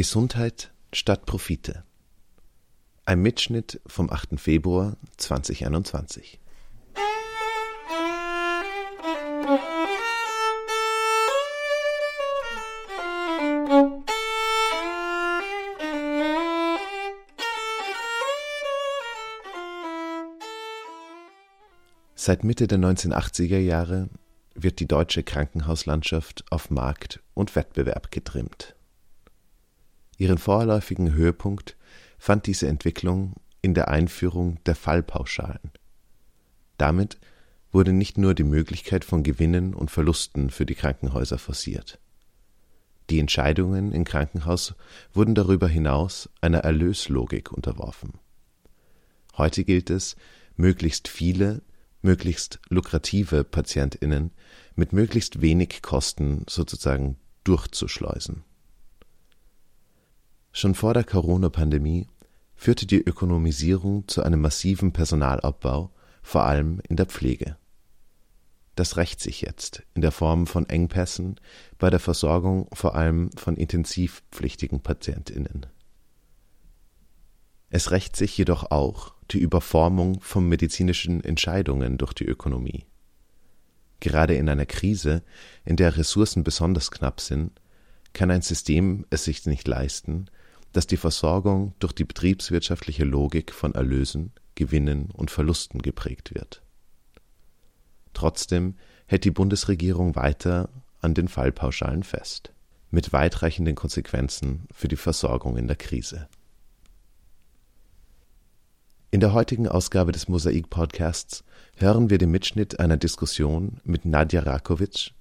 Gesundheit statt Profite. Ein Mitschnitt vom 8. Februar 2021. Seit Mitte der 1980er Jahre wird die deutsche Krankenhauslandschaft auf Markt und Wettbewerb getrimmt. Ihren vorläufigen Höhepunkt fand diese Entwicklung in der Einführung der Fallpauschalen. Damit wurde nicht nur die Möglichkeit von Gewinnen und Verlusten für die Krankenhäuser forciert. Die Entscheidungen im Krankenhaus wurden darüber hinaus einer Erlöslogik unterworfen. Heute gilt es, möglichst viele möglichst lukrative PatientInnen mit möglichst wenig Kosten sozusagen durchzuschleusen. Schon vor der Corona-Pandemie führte die Ökonomisierung zu einem massiven Personalabbau, vor allem in der Pflege. Das rächt sich jetzt in der Form von Engpässen bei der Versorgung vor allem von intensivpflichtigen PatientInnen. Es rächt sich jedoch auch die Überformung von medizinischen Entscheidungen durch die Ökonomie. Gerade in einer Krise, in der Ressourcen besonders knapp sind, kann ein System es sich nicht leisten, dass die Versorgung durch die betriebswirtschaftliche Logik von Erlösen, Gewinnen und Verlusten geprägt wird. Trotzdem hält die Bundesregierung weiter an den Fallpauschalen fest, mit weitreichenden Konsequenzen für die Versorgung in der Krise. In der heutigen Ausgabe des Mosaik Podcasts hören wir den Mitschnitt einer Diskussion mit Nadja Rakovic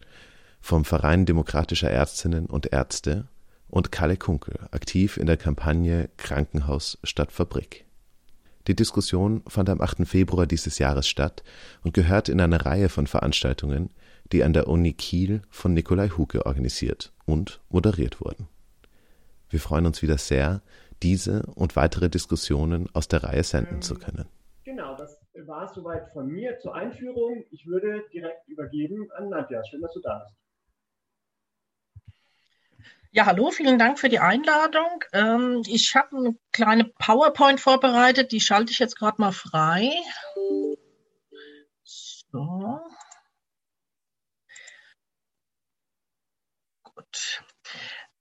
vom Verein Demokratischer Ärztinnen und Ärzte und Kalle Kunkel, aktiv in der Kampagne Krankenhaus statt Fabrik. Die Diskussion fand am 8. Februar dieses Jahres statt und gehört in eine Reihe von Veranstaltungen, die an der Uni Kiel von Nikolai Huke organisiert und moderiert wurden. Wir freuen uns wieder sehr, diese und weitere Diskussionen aus der Reihe senden ähm, zu können. Genau, das war es soweit von mir zur Einführung. Ich würde direkt übergeben an Nadja. Schön, dass du da bist. Ja, hallo, vielen Dank für die Einladung. Ähm, ich habe eine kleine PowerPoint vorbereitet, die schalte ich jetzt gerade mal frei. So. Gut.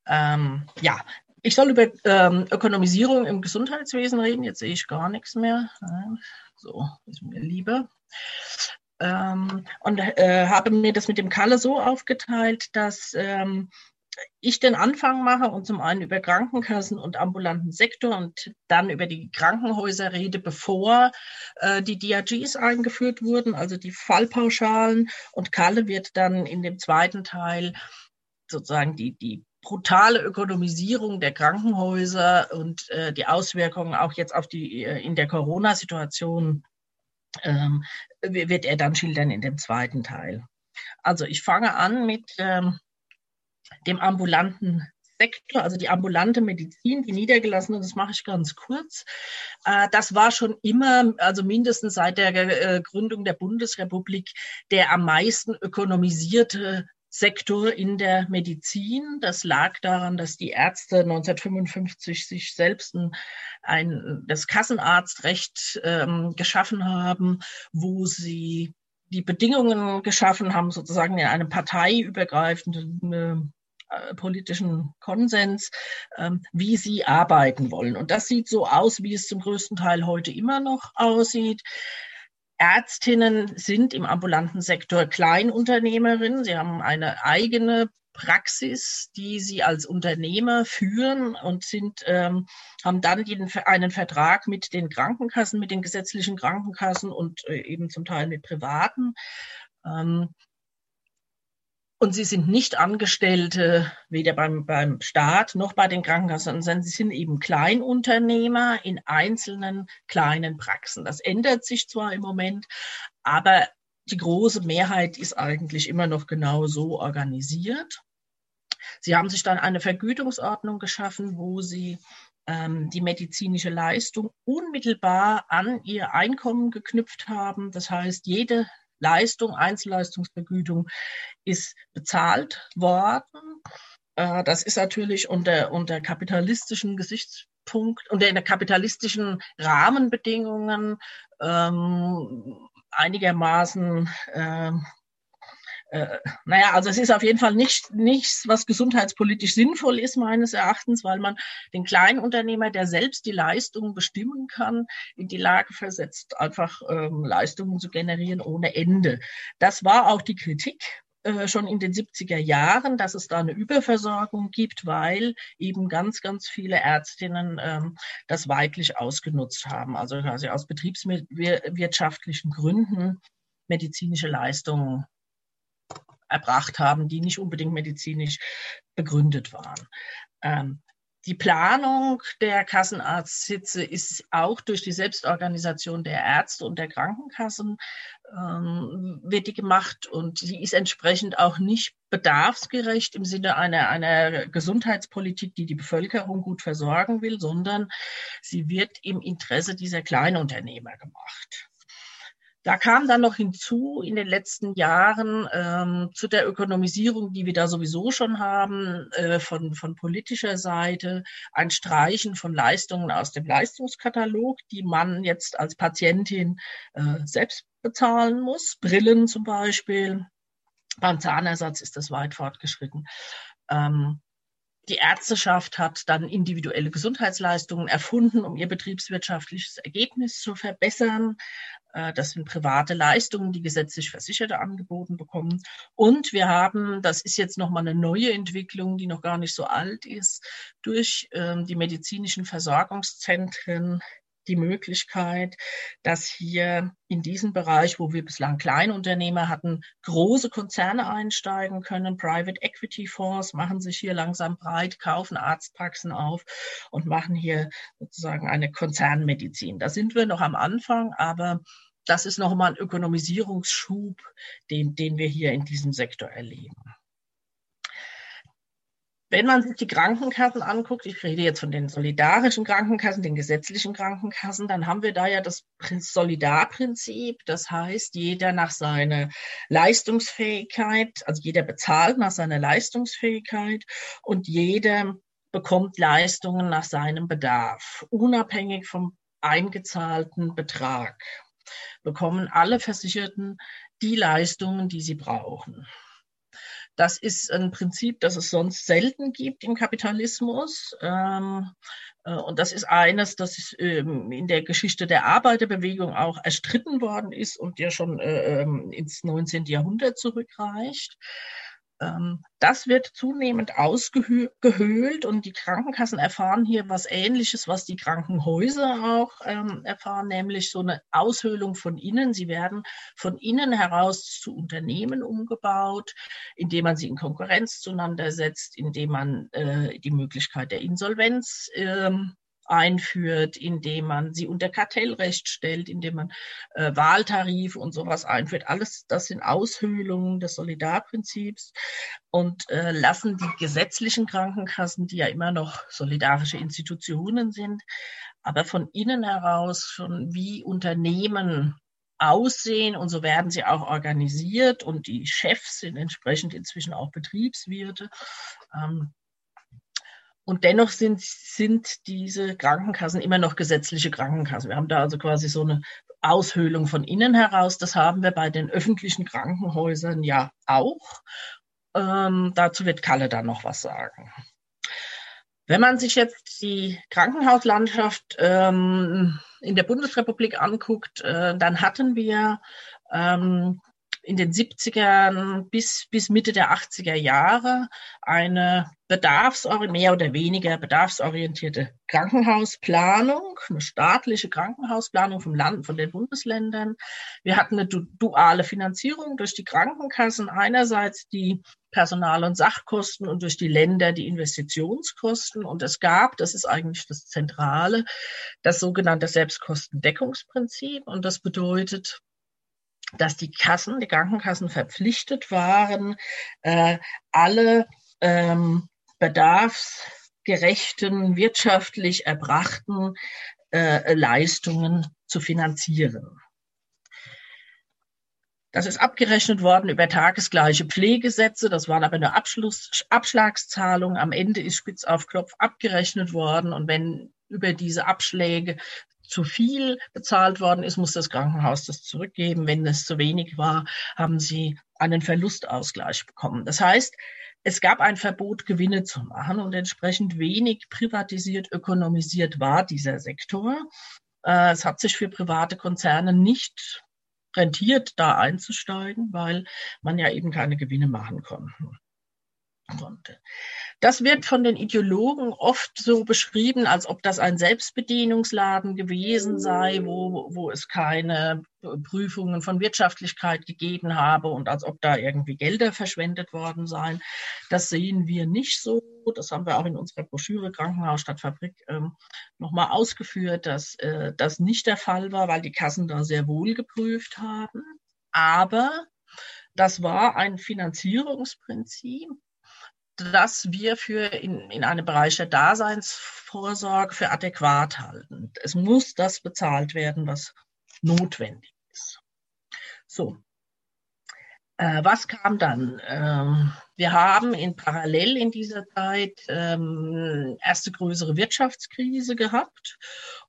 Ähm, ja, ich soll über ähm, Ökonomisierung im Gesundheitswesen reden. Jetzt sehe ich gar nichts mehr. So, ist mir lieber. Ähm, und äh, habe mir das mit dem Kalle so aufgeteilt, dass ähm, ich den Anfang mache und zum einen über Krankenkassen und ambulanten Sektor und dann über die Krankenhäuser rede, bevor äh, die DRGs eingeführt wurden, also die Fallpauschalen. Und Kalle wird dann in dem zweiten Teil sozusagen die, die brutale Ökonomisierung der Krankenhäuser und äh, die Auswirkungen auch jetzt auf die äh, in der Corona-Situation ähm, wird er dann schildern in dem zweiten Teil. Also ich fange an mit ähm, dem ambulanten Sektor, also die ambulante Medizin, die niedergelassene, das mache ich ganz kurz. Äh, das war schon immer, also mindestens seit der äh, Gründung der Bundesrepublik, der am meisten ökonomisierte Sektor in der Medizin. Das lag daran, dass die Ärzte 1955 sich selbst ein, ein das Kassenarztrecht ähm, geschaffen haben, wo sie die Bedingungen geschaffen haben, sozusagen in einem parteiübergreifenden äh, politischen Konsens, ähm, wie sie arbeiten wollen. Und das sieht so aus, wie es zum größten Teil heute immer noch aussieht. Ärztinnen sind im ambulanten Sektor Kleinunternehmerinnen. Sie haben eine eigene Praxis, die sie als Unternehmer führen und sind, ähm, haben dann den, einen Vertrag mit den Krankenkassen, mit den gesetzlichen Krankenkassen und äh, eben zum Teil mit privaten. Ähm, und sie sind nicht Angestellte, weder beim, beim Staat noch bei den Krankenkassen, sondern sie sind eben Kleinunternehmer in einzelnen kleinen Praxen. Das ändert sich zwar im Moment, aber die große Mehrheit ist eigentlich immer noch genau so organisiert. Sie haben sich dann eine Vergütungsordnung geschaffen, wo sie ähm, die medizinische Leistung unmittelbar an ihr Einkommen geknüpft haben. Das heißt, jede Leistung, Einzelleistungsvergütung ist bezahlt worden. Äh, das ist natürlich unter, unter kapitalistischen Gesichtspunkt, unter kapitalistischen Rahmenbedingungen ähm, einigermaßen ähm, äh, naja, also es ist auf jeden Fall nicht, nichts, was gesundheitspolitisch sinnvoll ist, meines Erachtens, weil man den Kleinunternehmer, der selbst die Leistungen bestimmen kann, in die Lage versetzt, einfach ähm, Leistungen zu generieren ohne Ende. Das war auch die Kritik äh, schon in den 70er Jahren, dass es da eine Überversorgung gibt, weil eben ganz, ganz viele Ärztinnen ähm, das weiblich ausgenutzt haben, also quasi aus betriebswirtschaftlichen Gründen medizinische Leistungen erbracht haben, die nicht unbedingt medizinisch begründet waren. Ähm, die Planung der Kassenarztsitze ist auch durch die Selbstorganisation der Ärzte und der Krankenkassen ähm, wird die gemacht und sie ist entsprechend auch nicht bedarfsgerecht im Sinne einer, einer Gesundheitspolitik, die die Bevölkerung gut versorgen will, sondern sie wird im Interesse dieser Kleinunternehmer gemacht. Da kam dann noch hinzu in den letzten Jahren ähm, zu der Ökonomisierung, die wir da sowieso schon haben, äh, von, von politischer Seite ein Streichen von Leistungen aus dem Leistungskatalog, die man jetzt als Patientin äh, selbst bezahlen muss. Brillen zum Beispiel. Beim Zahnersatz ist das weit fortgeschritten. Ähm, die Ärzteschaft hat dann individuelle Gesundheitsleistungen erfunden, um ihr betriebswirtschaftliches Ergebnis zu verbessern. Äh, das sind private Leistungen, die gesetzlich Versicherte angeboten bekommen. Und wir haben, das ist jetzt nochmal eine neue Entwicklung, die noch gar nicht so alt ist, durch ähm, die medizinischen Versorgungszentren die Möglichkeit, dass hier in diesem Bereich, wo wir bislang Kleinunternehmer hatten, große Konzerne einsteigen können. Private Equity Fonds machen sich hier langsam breit, kaufen Arztpraxen auf und machen hier sozusagen eine Konzernmedizin. Da sind wir noch am Anfang, aber das ist nochmal ein Ökonomisierungsschub, den, den wir hier in diesem Sektor erleben. Wenn man sich die Krankenkassen anguckt, ich rede jetzt von den solidarischen Krankenkassen, den gesetzlichen Krankenkassen, dann haben wir da ja das Solidarprinzip. Das heißt, jeder nach seiner Leistungsfähigkeit, also jeder bezahlt nach seiner Leistungsfähigkeit und jeder bekommt Leistungen nach seinem Bedarf, unabhängig vom eingezahlten Betrag. Bekommen alle Versicherten die Leistungen, die sie brauchen. Das ist ein Prinzip, das es sonst selten gibt im Kapitalismus. Ähm, äh, und das ist eines, das ähm, in der Geschichte der Arbeiterbewegung auch erstritten worden ist und ja schon äh, ähm, ins 19. Jahrhundert zurückreicht. Ähm, das wird zunehmend ausgehöhlt und die Krankenkassen erfahren hier was Ähnliches, was die Krankenhäuser auch ähm, erfahren, nämlich so eine Aushöhlung von innen. Sie werden von innen heraus zu Unternehmen umgebaut, indem man sie in Konkurrenz zueinander setzt, indem man äh, die Möglichkeit der Insolvenz ähm, einführt, indem man sie unter Kartellrecht stellt, indem man äh, Wahltarife und sowas einführt. Alles das sind Aushöhlungen des Solidarprinzips und äh, lassen die gesetzlichen Krankenkassen, die ja immer noch solidarische Institutionen sind, aber von innen heraus schon wie Unternehmen aussehen und so werden sie auch organisiert und die Chefs sind entsprechend inzwischen auch Betriebswirte. Ähm, und dennoch sind, sind diese Krankenkassen immer noch gesetzliche Krankenkassen. Wir haben da also quasi so eine Aushöhlung von innen heraus. Das haben wir bei den öffentlichen Krankenhäusern ja auch. Ähm, dazu wird Kalle dann noch was sagen. Wenn man sich jetzt die Krankenhauslandschaft ähm, in der Bundesrepublik anguckt, äh, dann hatten wir ähm, in den 70ern bis, bis Mitte der 80er Jahre eine mehr oder weniger bedarfsorientierte Krankenhausplanung, eine staatliche Krankenhausplanung vom Land, von den Bundesländern. Wir hatten eine duale Finanzierung durch die Krankenkassen einerseits die Personal- und Sachkosten und durch die Länder die Investitionskosten. Und es gab, das ist eigentlich das Zentrale, das sogenannte Selbstkostendeckungsprinzip. Und das bedeutet, dass die Kassen, die Krankenkassen verpflichtet waren, äh, alle ähm, bedarfsgerechten, wirtschaftlich erbrachten äh, Leistungen zu finanzieren. Das ist abgerechnet worden über tagesgleiche Pflegesätze. Das waren aber nur Abschluss, Abschlagszahlungen. Am Ende ist spitz auf Knopf abgerechnet worden. Und wenn über diese Abschläge zu viel bezahlt worden ist, muss das Krankenhaus das zurückgeben. Wenn es zu wenig war, haben sie einen Verlustausgleich bekommen. Das heißt, es gab ein Verbot, Gewinne zu machen und entsprechend wenig privatisiert, ökonomisiert war dieser Sektor. Äh, es hat sich für private Konzerne nicht rentiert, da einzusteigen, weil man ja eben keine Gewinne machen konnte konnte. Das wird von den Ideologen oft so beschrieben, als ob das ein Selbstbedienungsladen gewesen sei, wo, wo es keine Prüfungen von Wirtschaftlichkeit gegeben habe und als ob da irgendwie Gelder verschwendet worden seien. Das sehen wir nicht so. Das haben wir auch in unserer Broschüre Krankenhaus statt Fabrik ähm, nochmal ausgeführt, dass äh, das nicht der Fall war, weil die Kassen da sehr wohl geprüft haben. Aber das war ein Finanzierungsprinzip, das wir für in, in einem Bereich der Daseinsvorsorge für adäquat halten. Es muss das bezahlt werden, was notwendig ist. So. Äh, was kam dann? Ähm, wir haben in parallel in dieser Zeit ähm, erste größere Wirtschaftskrise gehabt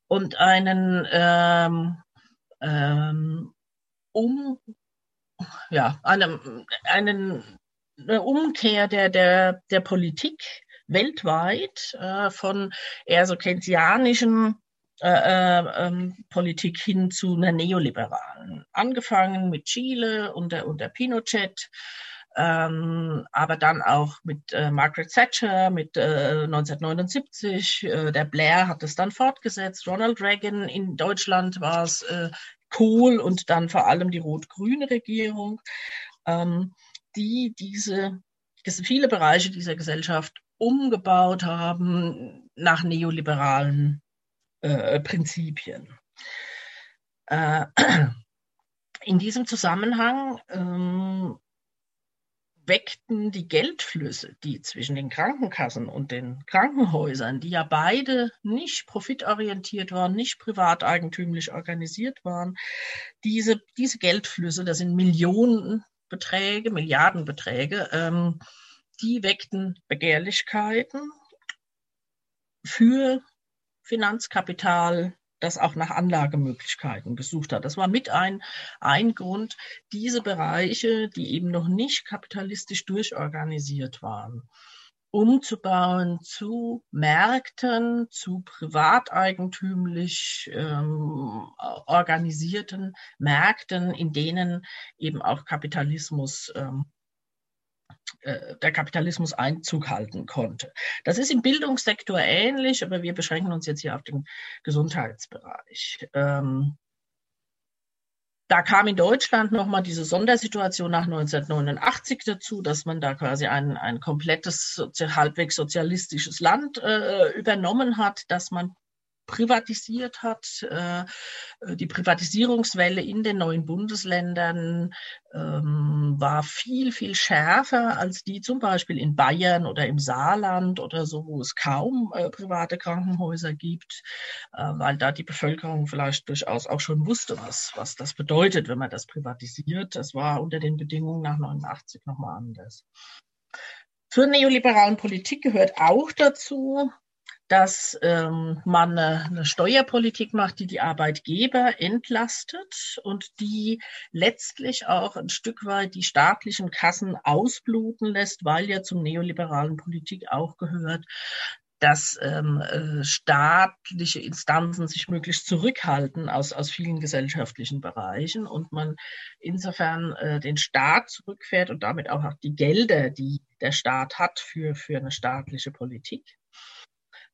und einen ähm, ähm um ja, einem, einen eine Umkehr der, der, der Politik weltweit äh, von eher so keynesianischen äh, äh, ähm, Politik hin zu einer neoliberalen. Angefangen mit Chile unter, unter Pinochet, ähm, aber dann auch mit äh, Margaret Thatcher, mit äh, 1979. Äh, der Blair hat es dann fortgesetzt. Ronald Reagan in Deutschland war es äh, Kohl und dann vor allem die rot-grüne Regierung. Ähm, die diese viele Bereiche dieser Gesellschaft umgebaut haben nach neoliberalen äh, Prinzipien. Äh, in diesem Zusammenhang ähm, weckten die Geldflüsse, die zwischen den Krankenkassen und den Krankenhäusern, die ja beide nicht profitorientiert waren, nicht privateigentümlich organisiert waren, diese, diese Geldflüsse, das sind Millionen Beträge, Milliardenbeträge, ähm, die weckten Begehrlichkeiten für Finanzkapital, das auch nach Anlagemöglichkeiten gesucht hat. Das war mit ein, ein Grund, diese Bereiche, die eben noch nicht kapitalistisch durchorganisiert waren, umzubauen zu Märkten, zu privateigentümlich ähm, organisierten Märkten, in denen eben auch Kapitalismus ähm, äh, der Kapitalismus Einzug halten konnte. Das ist im Bildungssektor ähnlich, aber wir beschränken uns jetzt hier auf den Gesundheitsbereich. Ähm, da kam in Deutschland nochmal diese Sondersituation nach 1989 dazu, dass man da quasi ein, ein komplettes halbwegs sozialistisches Land äh, übernommen hat, dass man privatisiert hat. Äh, die Privatisierungswelle in den neuen Bundesländern ähm, war viel, viel schärfer als die zum Beispiel in Bayern oder im Saarland oder so, wo es kaum äh, private Krankenhäuser gibt, äh, weil da die Bevölkerung vielleicht durchaus auch schon wusste, was, was das bedeutet, wenn man das privatisiert. Das war unter den Bedingungen nach 89 nochmal anders. Zur neoliberalen Politik gehört auch dazu, dass ähm, man eine, eine Steuerpolitik macht, die die Arbeitgeber entlastet und die letztlich auch ein Stück weit die staatlichen Kassen ausbluten lässt, weil ja zum neoliberalen Politik auch gehört, dass ähm, äh, staatliche Instanzen sich möglichst zurückhalten aus, aus vielen gesellschaftlichen Bereichen und man insofern äh, den Staat zurückfährt und damit auch, auch die Gelder, die der Staat hat für, für eine staatliche Politik.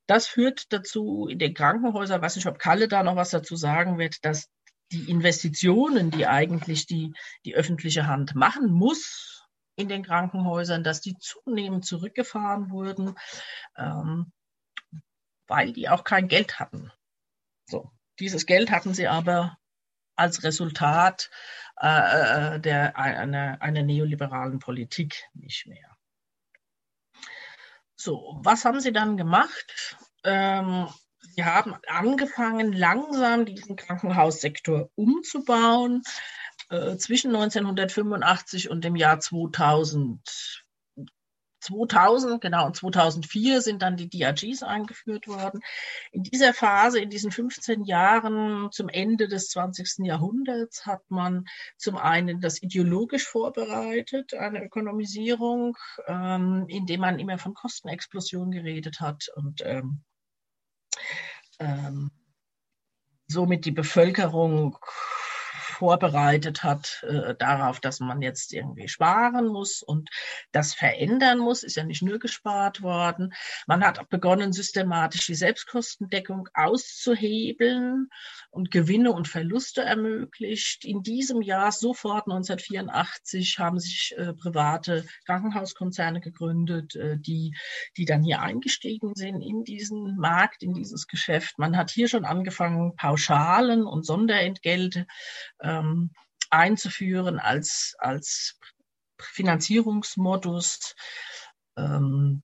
Das führt dazu in den Krankenhäusern, weiß nicht, ob Kalle da noch was dazu sagen wird, dass die Investitionen, die eigentlich die, die öffentliche Hand machen muss in den Krankenhäusern, dass die zunehmend zurückgefahren wurden, ähm, weil die auch kein Geld hatten. So, dieses Geld hatten sie aber als Resultat äh, äh der, einer, einer neoliberalen Politik nicht mehr. So, was haben Sie dann gemacht? Ähm, Sie haben angefangen, langsam diesen Krankenhaussektor umzubauen. äh, zwischen 1985 und dem Jahr 2000 2000, genau, und 2004 sind dann die DRGs eingeführt worden. In dieser Phase, in diesen 15 Jahren zum Ende des 20. Jahrhunderts hat man zum einen das ideologisch vorbereitet, eine Ökonomisierung, ähm, indem man immer von Kostenexplosion geredet hat und ähm, ähm, somit die Bevölkerung vorbereitet hat äh, darauf, dass man jetzt irgendwie sparen muss und das verändern muss, ist ja nicht nur gespart worden. Man hat begonnen, systematisch die Selbstkostendeckung auszuhebeln und Gewinne und Verluste ermöglicht. In diesem Jahr, sofort 1984, haben sich äh, private Krankenhauskonzerne gegründet, äh, die, die dann hier eingestiegen sind in diesen Markt, in dieses Geschäft. Man hat hier schon angefangen, Pauschalen und Sonderentgelte ähm, einzuführen als, als Finanzierungsmodus. Ähm,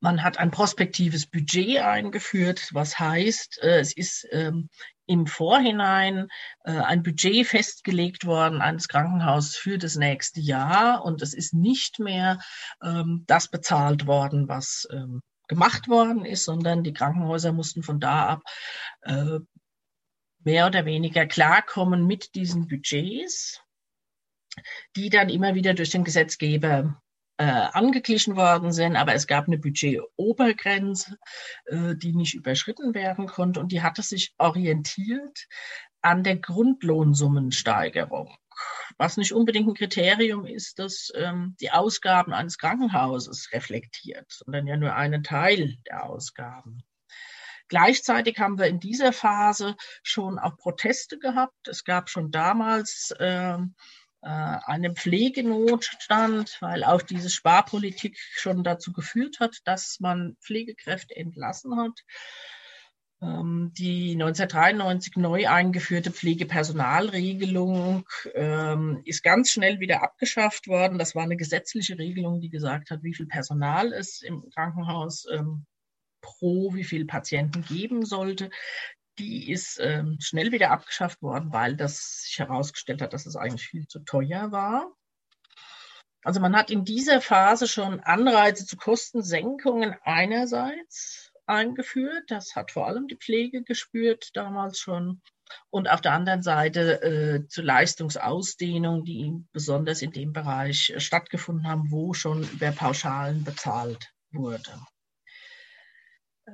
man hat ein prospektives Budget eingeführt, was heißt, äh, es ist ähm, im Vorhinein äh, ein Budget festgelegt worden eines Krankenhauses für das nächste Jahr und es ist nicht mehr ähm, das bezahlt worden, was ähm, gemacht worden ist, sondern die Krankenhäuser mussten von da ab äh, mehr oder weniger klarkommen mit diesen Budgets, die dann immer wieder durch den Gesetzgeber äh, angeglichen worden sind, aber es gab eine Budgetobergrenze, äh, die nicht überschritten werden konnte und die hatte sich orientiert an der Grundlohnsummensteigerung. Was nicht unbedingt ein Kriterium ist, das ähm, die Ausgaben eines Krankenhauses reflektiert, sondern ja nur einen Teil der Ausgaben. Gleichzeitig haben wir in dieser Phase schon auch Proteste gehabt. Es gab schon damals ähm, äh, einen Pflegenotstand, weil auch diese Sparpolitik schon dazu geführt hat, dass man Pflegekräfte entlassen hat. Ähm, die 1993 neu eingeführte Pflegepersonalregelung ähm, ist ganz schnell wieder abgeschafft worden. Das war eine gesetzliche Regelung, die gesagt hat, wie viel Personal es im Krankenhaus ähm, pro wie viel Patienten geben sollte, die ist ähm, schnell wieder abgeschafft worden, weil das sich herausgestellt hat, dass es eigentlich viel zu teuer war. Also man hat in dieser Phase schon Anreize zu Kostensenkungen einerseits eingeführt. Das hat vor allem die Pflege gespürt damals schon. Und auf der anderen Seite äh, zu Leistungsausdehnung, die besonders in dem Bereich stattgefunden haben, wo schon über Pauschalen bezahlt wurde. Äh,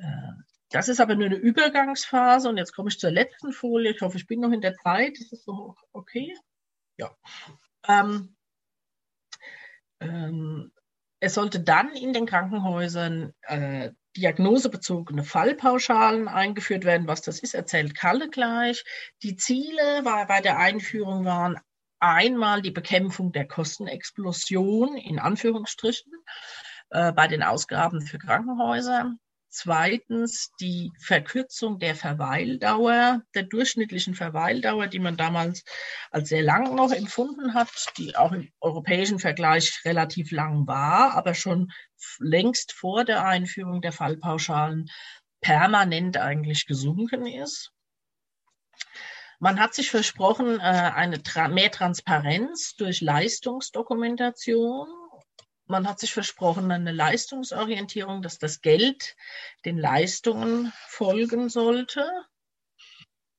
das ist aber nur eine Übergangsphase und jetzt komme ich zur letzten Folie. Ich hoffe, ich bin noch in der Zeit. Ist das so okay? Ja. Ähm, ähm, es sollte dann in den Krankenhäusern äh, diagnosebezogene Fallpauschalen eingeführt werden. Was das ist, erzählt Kalle gleich. Die Ziele war, bei der Einführung waren einmal die Bekämpfung der Kostenexplosion in Anführungsstrichen äh, bei den Ausgaben für Krankenhäuser. Zweitens die Verkürzung der Verweildauer, der durchschnittlichen Verweildauer, die man damals als sehr lang noch empfunden hat, die auch im europäischen Vergleich relativ lang war, aber schon längst vor der Einführung der Fallpauschalen permanent eigentlich gesunken ist. Man hat sich versprochen, äh, eine mehr Transparenz durch Leistungsdokumentation man hat sich versprochen, eine Leistungsorientierung, dass das Geld den Leistungen folgen sollte.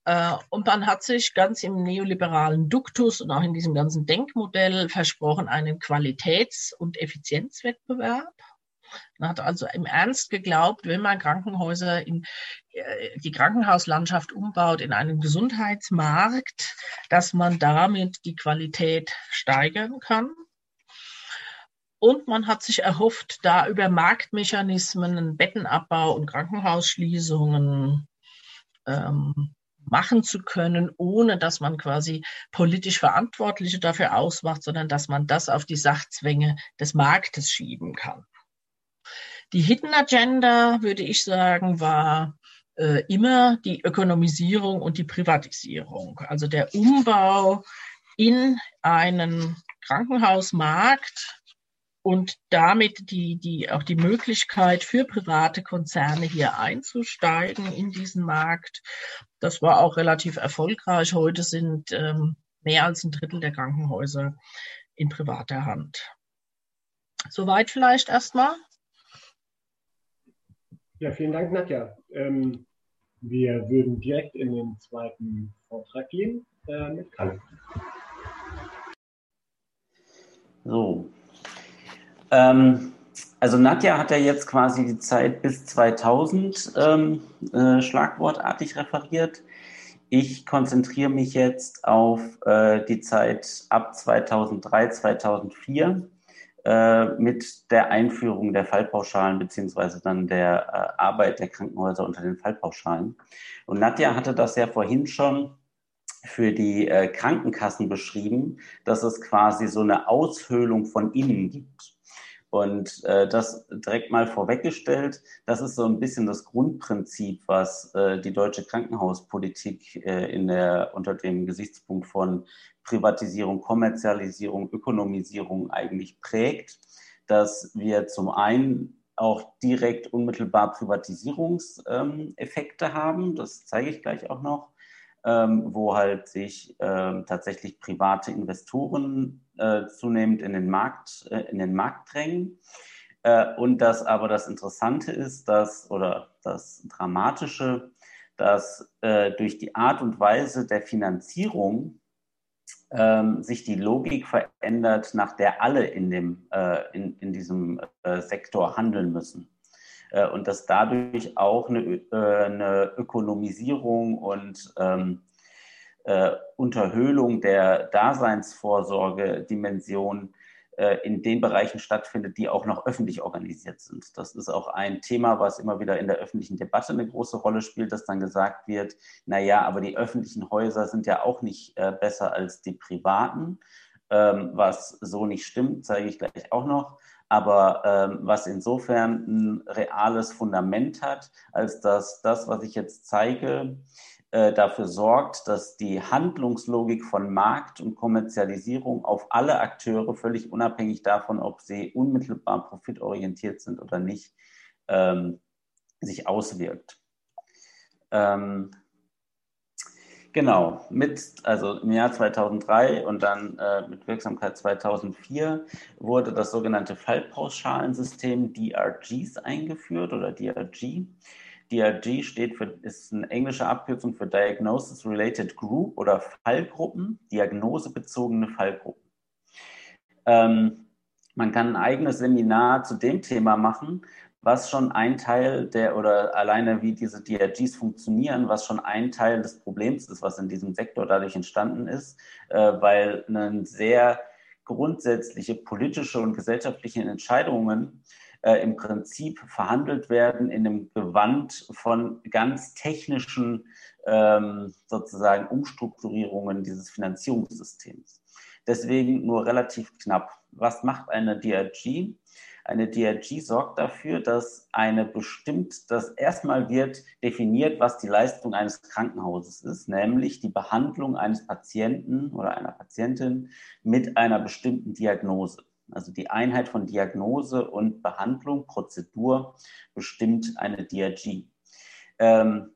Äh, und man hat sich ganz im neoliberalen Duktus und auch in diesem ganzen Denkmodell versprochen, einen Qualitäts- und Effizienzwettbewerb. Man hat also im Ernst geglaubt, wenn man Krankenhäuser in äh, die Krankenhauslandschaft umbaut in einen Gesundheitsmarkt, dass man damit die Qualität steigern kann. Und man hat sich erhofft, da über Marktmechanismen, Bettenabbau und Krankenhausschließungen ähm, machen zu können, ohne dass man quasi politisch Verantwortliche dafür ausmacht, sondern dass man das auf die Sachzwänge des Marktes schieben kann. Die Hidden Agenda, würde ich sagen, war äh, immer die Ökonomisierung und die Privatisierung, also der Umbau in einen Krankenhausmarkt, und damit die, die, auch die Möglichkeit für private Konzerne hier einzusteigen in diesen Markt. Das war auch relativ erfolgreich. Heute sind ähm, mehr als ein Drittel der Krankenhäuser in privater Hand. Soweit vielleicht erstmal. Ja, vielen Dank, Nadja. Ähm, wir würden direkt in den zweiten Vortrag gehen äh, mit Kalle. So. Ähm, also Nadja hat ja jetzt quasi die Zeit bis 2000 ähm, äh, schlagwortartig referiert. Ich konzentriere mich jetzt auf äh, die Zeit ab 2003, 2004 äh, mit der Einführung der Fallpauschalen beziehungsweise dann der äh, Arbeit der Krankenhäuser unter den Fallpauschalen. Und Nadja hatte das ja vorhin schon für die äh, Krankenkassen beschrieben, dass es quasi so eine Aushöhlung von innen gibt. Und äh, das direkt mal vorweggestellt, das ist so ein bisschen das Grundprinzip, was äh, die deutsche Krankenhauspolitik äh, in der, unter dem Gesichtspunkt von Privatisierung, Kommerzialisierung, Ökonomisierung eigentlich prägt, dass wir zum einen auch direkt unmittelbar Privatisierungseffekte haben, das zeige ich gleich auch noch, ähm, wo halt sich ähm, tatsächlich private Investoren äh, zunehmend in den Markt, äh, in den Markt drängen. Äh, und dass aber das Interessante ist, dass, oder das Dramatische, dass äh, durch die Art und Weise der Finanzierung ähm, sich die Logik verändert, nach der alle in, dem, äh, in, in diesem äh, Sektor handeln müssen. Äh, und dass dadurch auch eine, äh, eine Ökonomisierung und ähm, äh, Unterhöhlung der Daseinsvorsorge-Dimension äh, in den Bereichen stattfindet, die auch noch öffentlich organisiert sind. Das ist auch ein Thema, was immer wieder in der öffentlichen Debatte eine große Rolle spielt, dass dann gesagt wird, na ja, aber die öffentlichen Häuser sind ja auch nicht äh, besser als die privaten, ähm, was so nicht stimmt, zeige ich gleich auch noch aber ähm, was insofern ein reales Fundament hat, als dass das, was ich jetzt zeige, äh, dafür sorgt, dass die Handlungslogik von Markt und Kommerzialisierung auf alle Akteure, völlig unabhängig davon, ob sie unmittelbar profitorientiert sind oder nicht, ähm, sich auswirkt. Ähm, Genau, mit, also im Jahr 2003 und dann äh, mit Wirksamkeit 2004 wurde das sogenannte Fallpauschalensystem DRGs eingeführt oder DRG. DRG steht für, ist eine englische Abkürzung für Diagnosis Related Group oder Fallgruppen, diagnosebezogene Fallgruppen. Ähm, man kann ein eigenes Seminar zu dem Thema machen, was schon ein Teil der oder alleine wie diese DRGs funktionieren, was schon ein Teil des Problems ist, was in diesem Sektor dadurch entstanden ist, äh, weil eine sehr grundsätzliche politische und gesellschaftliche Entscheidungen äh, im Prinzip verhandelt werden in einem Gewand von ganz technischen ähm, sozusagen Umstrukturierungen dieses Finanzierungssystems. Deswegen nur relativ knapp. Was macht eine DRG? Eine DRG sorgt dafür, dass eine bestimmt, dass erstmal wird definiert, was die Leistung eines Krankenhauses ist, nämlich die Behandlung eines Patienten oder einer Patientin mit einer bestimmten Diagnose. Also die Einheit von Diagnose und Behandlung, Prozedur bestimmt eine DRG. Ähm,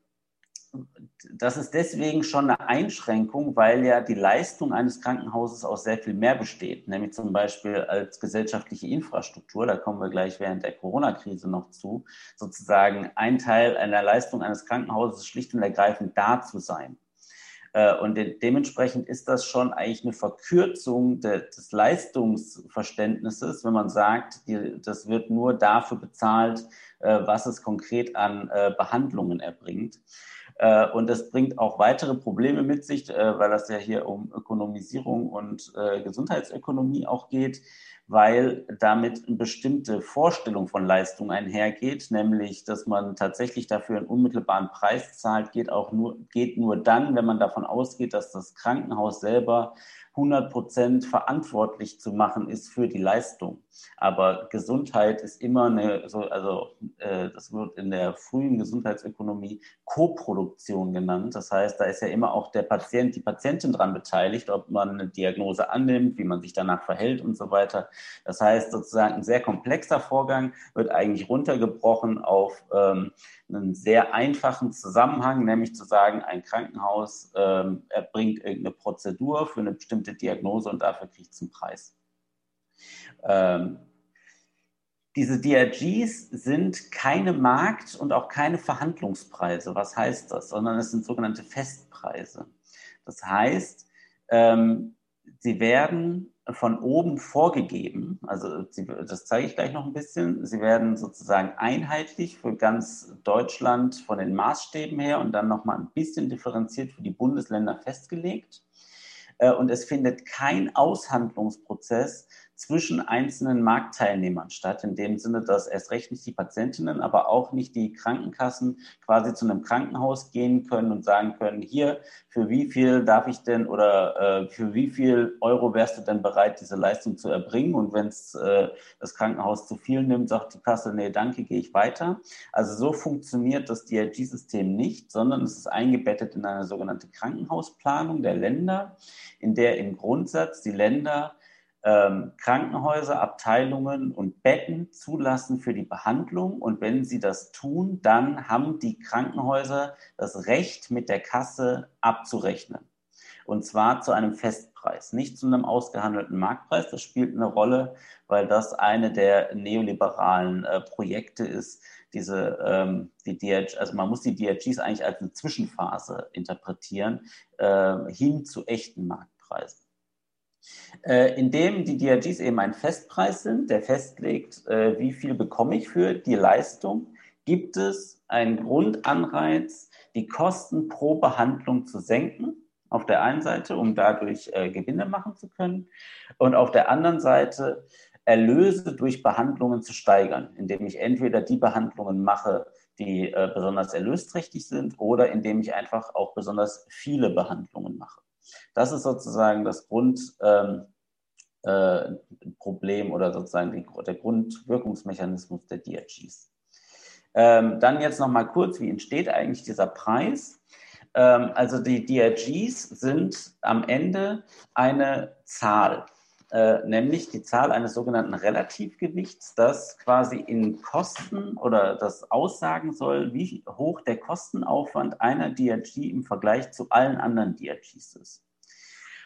das ist deswegen schon eine Einschränkung, weil ja die Leistung eines Krankenhauses aus sehr viel mehr besteht, nämlich zum Beispiel als gesellschaftliche Infrastruktur, da kommen wir gleich während der Corona-Krise noch zu, sozusagen ein Teil einer Leistung eines Krankenhauses schlicht und ergreifend da zu sein. Äh, und de dementsprechend ist das schon eigentlich eine Verkürzung de des Leistungsverständnisses, wenn man sagt, die, das wird nur dafür bezahlt, äh, was es konkret an äh, Behandlungen erbringt. Äh, und das bringt auch weitere Probleme mit sich, äh, weil das ja hier um Ökonomisierung und äh, Gesundheitsökonomie auch geht, weil damit eine bestimmte Vorstellung von Leistung einhergeht, nämlich, dass man tatsächlich dafür einen unmittelbaren Preis zahlt, geht auch nur, geht nur dann, wenn man davon ausgeht, dass das Krankenhaus selber 100 Prozent verantwortlich zu machen ist für die Leistung. Aber Gesundheit ist immer eine, so, also äh, das wird in der frühen Gesundheitsökonomie Koproduktion genannt. Das heißt, da ist ja immer auch der Patient, die Patientin dran beteiligt, ob man eine Diagnose annimmt, wie man sich danach verhält und so weiter. Das heißt, sozusagen ein sehr komplexer Vorgang wird eigentlich runtergebrochen auf ähm, einen sehr einfachen Zusammenhang, nämlich zu sagen, ein Krankenhaus ähm, erbringt irgendeine Prozedur für eine bestimmte Diagnose und dafür kriegt es einen Preis. Ähm, diese DRGs sind keine Markt- und auch keine Verhandlungspreise. Was heißt das? Sondern es sind sogenannte Festpreise. Das heißt, ähm, sie werden von oben vorgegeben. Also sie, das zeige ich gleich noch ein bisschen. Sie werden sozusagen einheitlich für ganz Deutschland von den Maßstäben her und dann noch mal ein bisschen differenziert für die Bundesländer festgelegt. Äh, und es findet kein Aushandlungsprozess zwischen einzelnen Marktteilnehmern statt, in dem Sinne, dass erst recht nicht die Patientinnen, aber auch nicht die Krankenkassen quasi zu einem Krankenhaus gehen können und sagen können, hier, für wie viel darf ich denn oder äh, für wie viel Euro wärst du denn bereit, diese Leistung zu erbringen? Und wenn es äh, das Krankenhaus zu viel nimmt, sagt die Kasse, nee, danke, gehe ich weiter. Also so funktioniert das DRG-System nicht, sondern es ist eingebettet in eine sogenannte Krankenhausplanung der Länder, in der im Grundsatz die Länder ähm, Krankenhäuser, Abteilungen und Betten zulassen für die Behandlung. Und wenn sie das tun, dann haben die Krankenhäuser das Recht, mit der Kasse abzurechnen. Und zwar zu einem Festpreis, nicht zu einem ausgehandelten Marktpreis. Das spielt eine Rolle, weil das eine der neoliberalen äh, Projekte ist, diese, ähm, die DRG, also man muss die DRGs eigentlich als eine Zwischenphase interpretieren, äh, hin zu echten Marktpreisen. Äh, indem die DRGs eben ein Festpreis sind, der festlegt, äh, wie viel bekomme ich für die Leistung, gibt es einen Grundanreiz, die Kosten pro Behandlung zu senken. Auf der einen Seite, um dadurch äh, Gewinne machen zu können. Und auf der anderen Seite Erlöse durch Behandlungen zu steigern, indem ich entweder die Behandlungen mache, die äh, besonders erlösträchtig sind, oder indem ich einfach auch besonders viele Behandlungen mache. Das ist sozusagen das Grundproblem ähm, äh, oder sozusagen die, der Grundwirkungsmechanismus der DRGs. Ähm, dann jetzt nochmal kurz, wie entsteht eigentlich dieser Preis? Ähm, also die DRGs sind am Ende eine Zahl. Äh, nämlich die Zahl eines sogenannten Relativgewichts, das quasi in Kosten oder das aussagen soll, wie hoch der Kostenaufwand einer DRG im Vergleich zu allen anderen DRGs ist.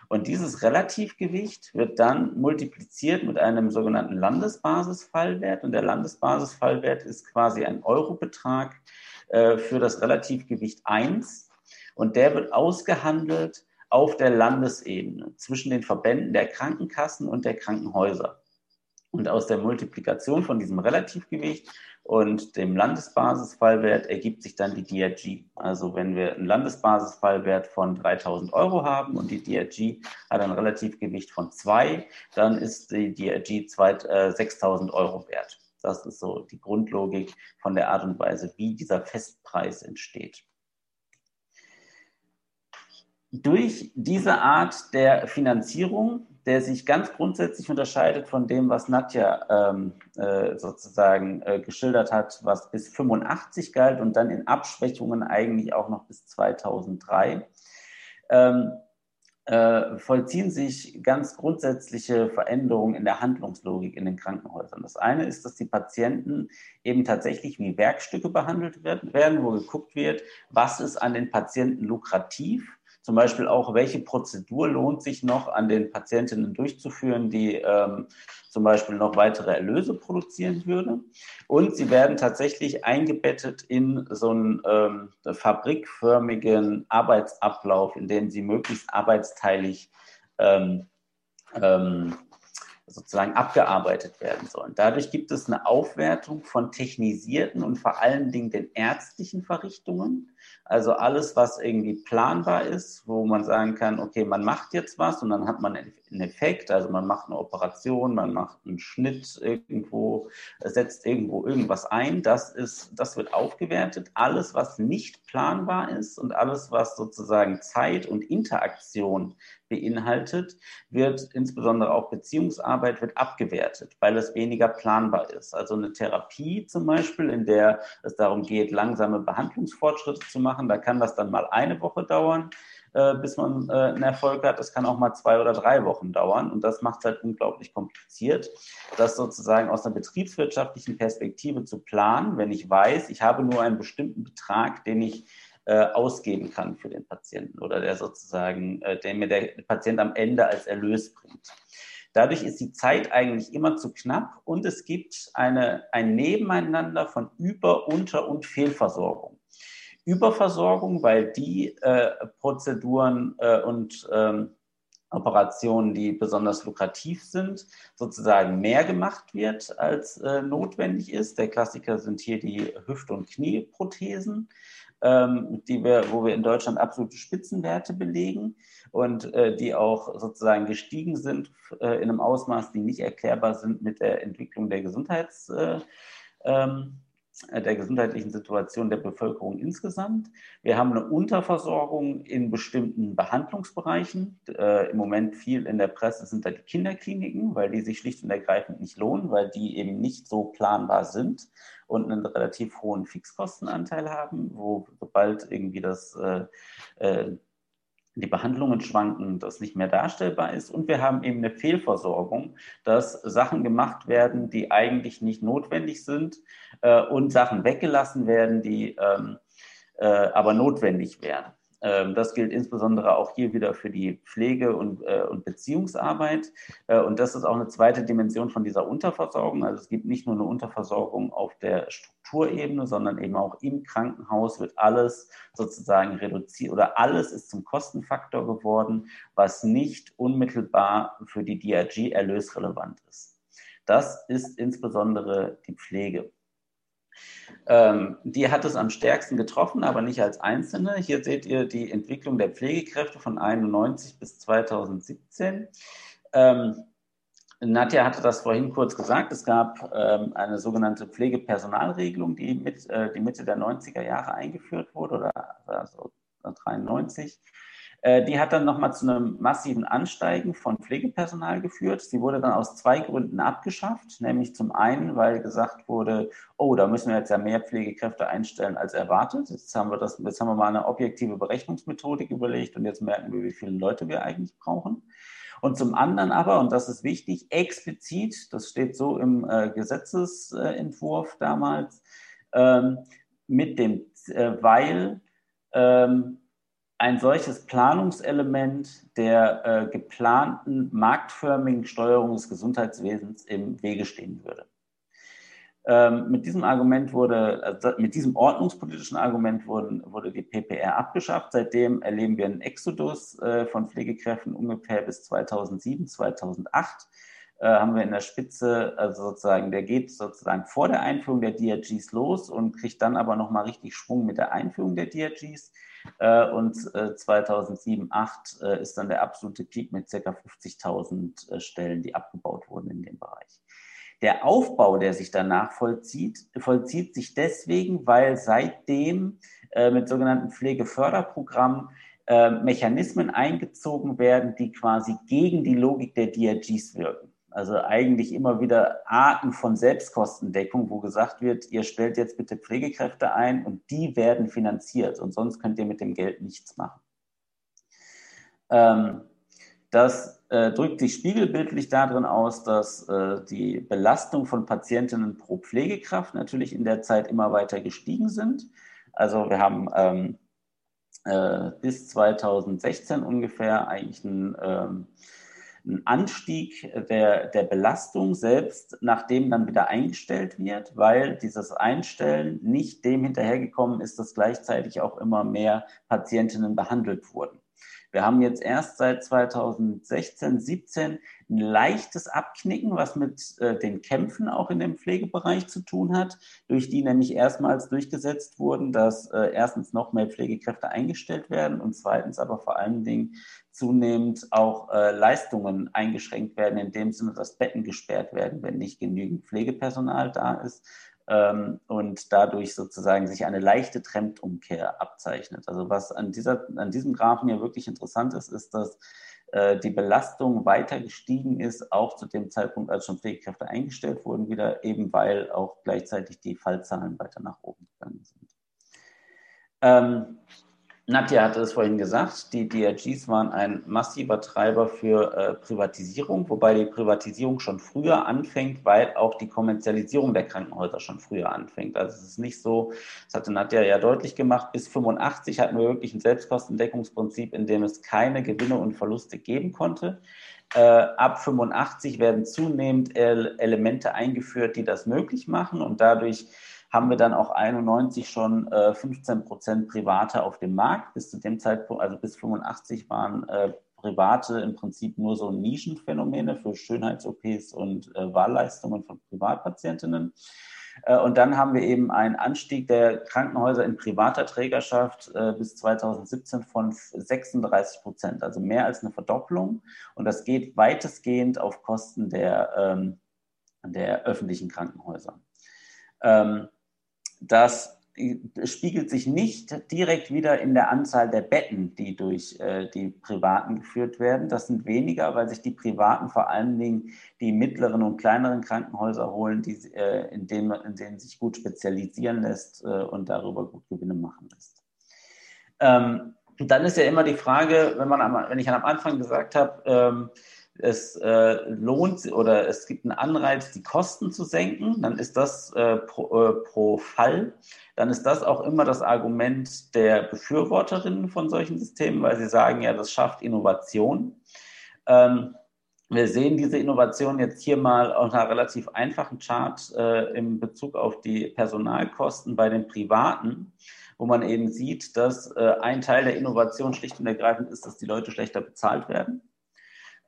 Und dieses Relativgewicht wird dann multipliziert mit einem sogenannten Landesbasisfallwert. Und der Landesbasisfallwert ist quasi ein Eurobetrag äh, für das Relativgewicht 1. Und der wird ausgehandelt auf der Landesebene zwischen den Verbänden der Krankenkassen und der Krankenhäuser. Und aus der Multiplikation von diesem Relativgewicht und dem Landesbasisfallwert ergibt sich dann die DRG. Also wenn wir einen Landesbasisfallwert von 3000 Euro haben und die DRG hat ein Relativgewicht von 2, dann ist die DRG 6000 Euro wert. Das ist so die Grundlogik von der Art und Weise, wie dieser Festpreis entsteht durch diese Art der Finanzierung, der sich ganz grundsätzlich unterscheidet von dem, was Nadja ähm, äh, sozusagen äh, geschildert hat, was bis 85 galt und dann in Abschwächungen eigentlich auch noch bis 2003, ähm, äh, vollziehen sich ganz grundsätzliche Veränderungen in der Handlungslogik in den Krankenhäusern. Das eine ist, dass die Patienten eben tatsächlich wie Werkstücke behandelt werden, wo geguckt wird, was ist an den Patienten lukrativ zum Beispiel auch, welche Prozedur lohnt sich noch an den Patientinnen durchzuführen, die ähm, zum Beispiel noch weitere Erlöse produzieren würde. Und sie werden tatsächlich eingebettet in so einen ähm, fabrikförmigen Arbeitsablauf, in dem sie möglichst arbeitsteilig ähm, ähm, sozusagen abgearbeitet werden sollen. Dadurch gibt es eine Aufwertung von technisierten und vor allen Dingen den ärztlichen Verrichtungen Also alles, was irgendwie planbar ist, wo man sagen kann, okay, man macht jetzt was und dann hat man einen Effekt, also man macht eine Operation, man macht einen Schnitt irgendwo, setzt irgendwo irgendwas ein, das ist, das wird aufgewertet. Alles, was nicht planbar ist und alles, was sozusagen Zeit und Interaktion beinhaltet, wird insbesondere auch Beziehungsarbeit wird abgewertet, weil es weniger planbar ist. Also eine Therapie zum Beispiel, in der es darum geht, langsame Behandlungsfortschritte zu machen, da kann das dann mal eine Woche dauern, äh, bis man äh, einen Erfolg hat. Es kann auch mal zwei oder drei Wochen dauern und das macht es halt unglaublich kompliziert, das sozusagen aus einer betriebswirtschaftlichen Perspektive zu planen, wenn ich weiß, ich habe nur einen bestimmten Betrag, den ich äh, ausgeben kann für den Patienten oder der sozusagen, äh, den mir der Patient am Ende als Erlös bringt. Dadurch ist die Zeit eigentlich immer zu knapp und es gibt eine, ein Nebeneinander von Über-, Unter- und Fehlversorgung. Überversorgung, weil die äh, Prozeduren äh, und ähm, Operationen, die besonders lukrativ sind, sozusagen mehr gemacht wird, als äh, notwendig ist. Der Klassiker sind hier die Hüft- und Knieprothesen ähm, die wir, wo wir in Deutschland absolute Spitzenwerte belegen und äh, die auch sozusagen gestiegen sind äh, in einem Ausmaß, die nicht erklärbar sind mit der Entwicklung der Gesundheits, äh, ähm, der gesundheitlichen Situation der Bevölkerung insgesamt. Wir haben eine Unterversorgung in bestimmten Behandlungsbereichen. Äh, Im Moment viel in der Presse sind da die Kinderkliniken, weil die sich schlicht und ergreifend nicht lohnen, weil die eben nicht so planbar sind und einen relativ hohen Fixkostenanteil haben, wo sobald irgendwie das äh, äh, die Behandlungen schwanken, das nicht mehr darstellbar ist. Und wir haben eben eine Fehlversorgung, dass Sachen gemacht werden, die eigentlich nicht notwendig sind äh, und Sachen weggelassen werden, die ähm, äh, aber notwendig wären. Ähm, das gilt insbesondere auch hier wieder für die Pflege und, äh, und Beziehungsarbeit. Äh, und das ist auch eine zweite Dimension von dieser Unterversorgung. Also es gibt nicht nur eine Unterversorgung auf der Strukturebene, sondern eben auch im Krankenhaus wird alles sozusagen reduziert oder alles ist zum Kostenfaktor geworden, was nicht unmittelbar für die DRG erlösrelevant ist. Das ist insbesondere die Pflege. Ähm, die hat es am stärksten getroffen, aber nicht als Einzelne. Hier seht ihr die Entwicklung der Pflegekräfte von 91 bis 2017. Ähm, Nadja hatte das vorhin kurz gesagt. Es gab ähm, eine sogenannte Pflegepersonalregelung, die, mit, äh, die Mitte der 90er Jahre eingeführt wurde, oder also 93. Äh, die hat dann nochmal zu einem massiven Ansteigen von Pflegepersonal geführt. Sie wurde dann aus zwei Gründen abgeschafft, nämlich zum einen, weil gesagt wurde, oh, da müssen wir jetzt ja mehr Pflegekräfte einstellen als erwartet. Jetzt haben wir das, jetzt haben wir mal eine objektive Berechnungsmethodik überlegt und jetzt merken wir, wie viele Leute wir eigentlich brauchen. Und zum anderen aber, und das ist wichtig, explizit, das steht so im äh, Gesetzesentwurf damals, ähm, mit dem, äh, weil ähm, ein solches Planungselement der äh, geplanten marktförmigen Steuerung des Gesundheitswesens im Wege stehen würde. Ähm, mit diesem Argument wurde, also mit diesem ordnungspolitischen Argument wurden, wurde die PPR abgeschafft. Seitdem erleben wir einen Exodus äh, von Pflegekräften ungefähr bis 2007, 2008 äh, haben wir in der Spitze, also sozusagen, der geht sozusagen vor der Einführung der DRGs los und kriegt dann aber nochmal richtig Schwung mit der Einführung der DRGs. Äh, und 2007, 2008 äh, ist dann der absolute Peak mit ca. 50.000 äh, Stellen, die abgebaut wurden in dem Bereich. Der Aufbau, der sich danach vollzieht, vollzieht sich deswegen, weil seitdem mit sogenannten Pflegeförderprogrammen Mechanismen eingezogen werden, die quasi gegen die Logik der DRGs wirken. Also eigentlich immer wieder Arten von Selbstkostendeckung, wo gesagt wird, ihr stellt jetzt bitte Pflegekräfte ein und die werden finanziert und sonst könnt ihr mit dem Geld nichts machen. Ähm, das äh, drückt sich spiegelbildlich darin aus, dass äh, die Belastung von Patientinnen pro Pflegekraft natürlich in der Zeit immer weiter gestiegen sind. Also wir haben ähm, äh, bis 2016 ungefähr eigentlich ein ähm, ein Anstieg der, der Belastung selbst, nachdem dann wieder eingestellt wird, weil dieses Einstellen nicht dem hinterhergekommen ist, dass gleichzeitig auch immer mehr Patientinnen behandelt wurden. Wir haben jetzt erst seit 2016, 17 ein leichtes Abknicken, was mit äh, den Kämpfen auch in dem Pflegebereich zu tun hat, durch die nämlich erstmals durchgesetzt wurden, dass äh, erstens noch mehr Pflegekräfte eingestellt werden und zweitens aber vor allen Dingen zunehmend auch äh, Leistungen eingeschränkt werden, in dem Sinne, dass Betten gesperrt werden, wenn nicht genügend Pflegepersonal da ist ähm, und dadurch sozusagen sich eine leichte Trendumkehr abzeichnet. Also was an, dieser, an diesem Graphen hier wirklich interessant ist, ist, dass äh, die Belastung weiter gestiegen ist, auch zu dem Zeitpunkt, als schon Pflegekräfte eingestellt wurden, wieder eben weil auch gleichzeitig die Fallzahlen weiter nach oben gegangen sind. Ähm, Nadja hatte es vorhin gesagt, die DRGs waren ein massiver Treiber für äh, Privatisierung, wobei die Privatisierung schon früher anfängt, weil auch die Kommerzialisierung der Krankenhäuser schon früher anfängt. Also es ist nicht so, das hatte Nadja ja deutlich gemacht, bis 85 hatten wir wirklich ein Selbstkostendeckungsprinzip, in dem es keine Gewinne und Verluste geben konnte. Äh, ab 85 werden zunehmend Elemente eingeführt, die das möglich machen und dadurch haben wir dann auch 91 schon äh, 15 Prozent Private auf dem Markt. Bis zu dem Zeitpunkt, also bis 85 waren äh, Private im Prinzip nur so Nischenphänomene für Schönheits-OPs und äh, Wahlleistungen von Privatpatientinnen. Äh, und dann haben wir eben einen Anstieg der Krankenhäuser in privater Trägerschaft äh, bis 2017 von 36 Prozent, also mehr als eine Verdopplung. Und das geht weitestgehend auf Kosten der, ähm, der öffentlichen Krankenhäuser. Das spiegelt sich nicht direkt wieder in der Anzahl der Betten, die durch äh, die Privaten geführt werden. Das sind weniger, weil sich die Privaten vor allen Dingen die mittleren und kleineren Krankenhäuser holen, die, äh, in, denen, in denen sich gut spezialisieren lässt äh, und darüber gut Gewinne machen lässt. Ähm, dann ist ja immer die Frage, wenn, man am, wenn ich am Anfang gesagt habe, ähm, es äh, lohnt oder es gibt einen Anreiz, die Kosten zu senken, dann ist das äh, pro, äh, pro, Fall. Dann ist das auch immer das Argument der Befürworterinnen von solchen Systemen, weil sie sagen, ja, das schafft Innovation. Ähm, wir sehen diese Innovation jetzt hier mal auf einer relativ einfachen Chart äh, im Bezug auf die Personalkosten bei den Privaten, wo man eben sieht, dass äh, ein Teil der Innovation schlicht und ergreifend ist, dass die Leute schlechter bezahlt werden.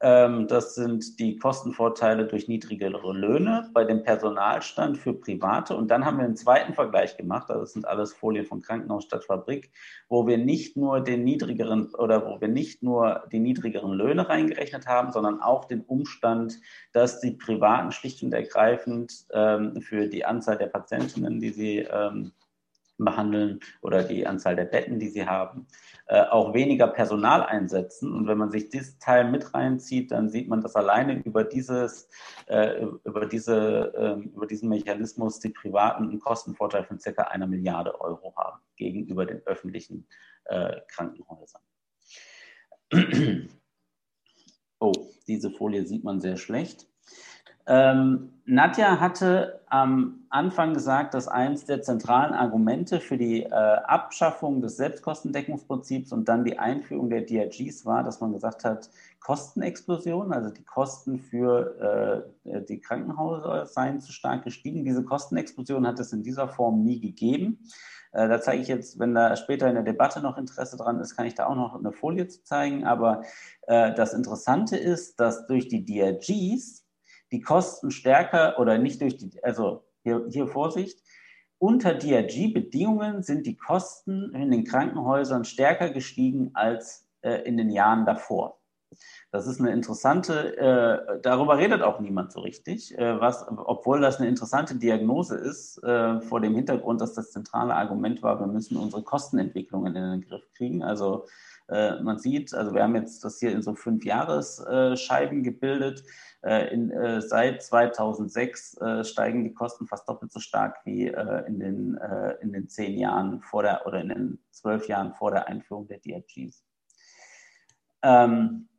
Ähm, das sind die Kostenvorteile durch niedrigere Löhne bei dem Personalstand für Private. Und dann haben wir einen zweiten Vergleich gemacht. Also das sind alles Folien von Krankenhaus statt Fabrik, wo wir nicht nur den niedrigeren oder wo wir nicht nur die niedrigeren Löhne reingerechnet haben, sondern auch den Umstand, dass die Privaten schlicht und ergreifend ähm, für die Anzahl der Patientinnen, die sie ähm, behandeln oder die Anzahl der Betten, die sie haben, äh, auch weniger Personal einsetzen. Und wenn man sich dieses Teil mit reinzieht, dann sieht man, dass alleine über dieses, äh, über diese, äh, über diesen Mechanismus die Privaten einen Kostenvorteil von circa einer Milliarde Euro haben gegenüber den öffentlichen äh, Krankenhäusern. Oh, diese Folie sieht man sehr schlecht. Ähm, Nadja hatte am Anfang gesagt, dass eines der zentralen Argumente für die äh, Abschaffung des Selbstkostendeckungsprinzips und dann die Einführung der DRGs war, dass man gesagt hat, Kostenexplosion, also die Kosten für äh, die Krankenhäuser seien zu stark gestiegen. Diese Kostenexplosion hat es in dieser Form nie gegeben. Äh, da zeige ich jetzt, wenn da später in der Debatte noch Interesse dran ist, kann ich da auch noch eine Folie zu zeigen. Aber äh, das Interessante ist, dass durch die DRGs die Kosten stärker oder nicht durch die, also hier, hier Vorsicht, unter DRG-Bedingungen sind die Kosten in den Krankenhäusern stärker gestiegen als äh, in den Jahren davor. Das ist eine interessante, äh, darüber redet auch niemand so richtig, äh, was, obwohl das eine interessante Diagnose ist, äh, vor dem Hintergrund, dass das zentrale Argument war, wir müssen unsere Kostenentwicklungen in den Griff kriegen. Also äh, man sieht, also wir haben jetzt das hier in so fünf Jahresscheiben gebildet. Äh, in, äh, seit 2006 äh, steigen die Kosten fast doppelt so stark wie äh, in, den, äh, in den zehn Jahren vor der oder in den zwölf Jahren vor der Einführung der DRGs. Ähm,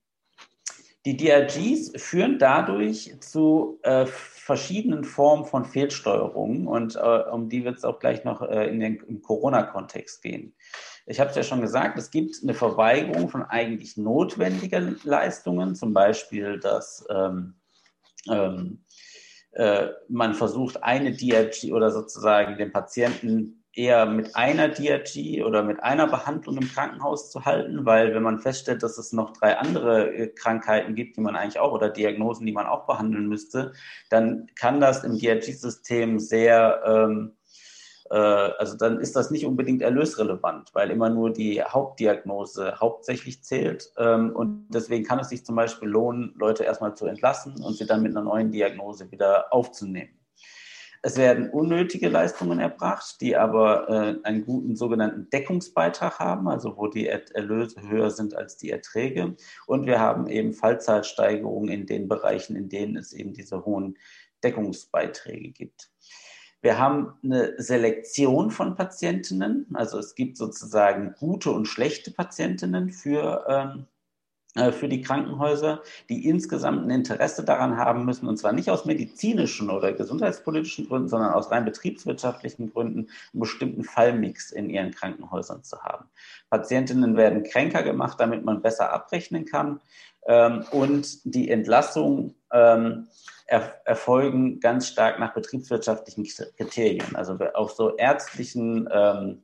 die DRGs führen dadurch zu äh, verschiedenen Formen von Fehlsteuerungen und um die wird es auch gleich noch in den, im Corona-Kontext gehen. Ich habe es ja schon gesagt, es gibt eine Verweigerung von eigentlich notwendigen Leistungen, zum Beispiel, dass ähm, ähm, äh, man versucht, eine DRG oder sozusagen den Patienten eher mit einer DRG oder mit einer Behandlung im Krankenhaus zu halten, weil wenn man feststellt, dass es noch drei andere äh, Krankheiten gibt, die man eigentlich auch oder Diagnosen, die man auch behandeln müsste, dann kann das im DRG-System sehr, ähm, äh, also dann ist das nicht unbedingt erlösrelevant, weil immer nur die Hauptdiagnose hauptsächlich zählt. Ähm, und deswegen kann es sich zum Beispiel lohnen, Leute erstmal zu entlassen und sie dann mit einer neuen Diagnose wieder aufzunehmen. Es werden unnötige Leistungen erbracht, die aber äh, einen guten sogenannten Deckungsbeitrag haben, also wo die Erlöse höher sind als die Erträge. Und wir haben eben Fallzahlsteigerungen in den Bereichen, in denen es eben diese hohen Deckungsbeiträge gibt. Wir haben eine Selektion von Patientinnen, also es gibt sozusagen gute und schlechte Patientinnen für ähm, äh, für die Krankenhäuser, die insgesamt ein Interesse daran haben müssen, und zwar nicht aus medizinischen oder gesundheitspolitischen Gründen, sondern aus rein betriebswirtschaftlichen Gründen, einen bestimmten Fallmix in ihren Krankenhäusern zu haben. Patientinnen werden kränker gemacht, damit man besser abrechnen kann. Ähm, und die Entlassung ähm, erfolgen ganz stark nach betriebswirtschaftlichen Kriterien. Also auf so ärztlichen ähm,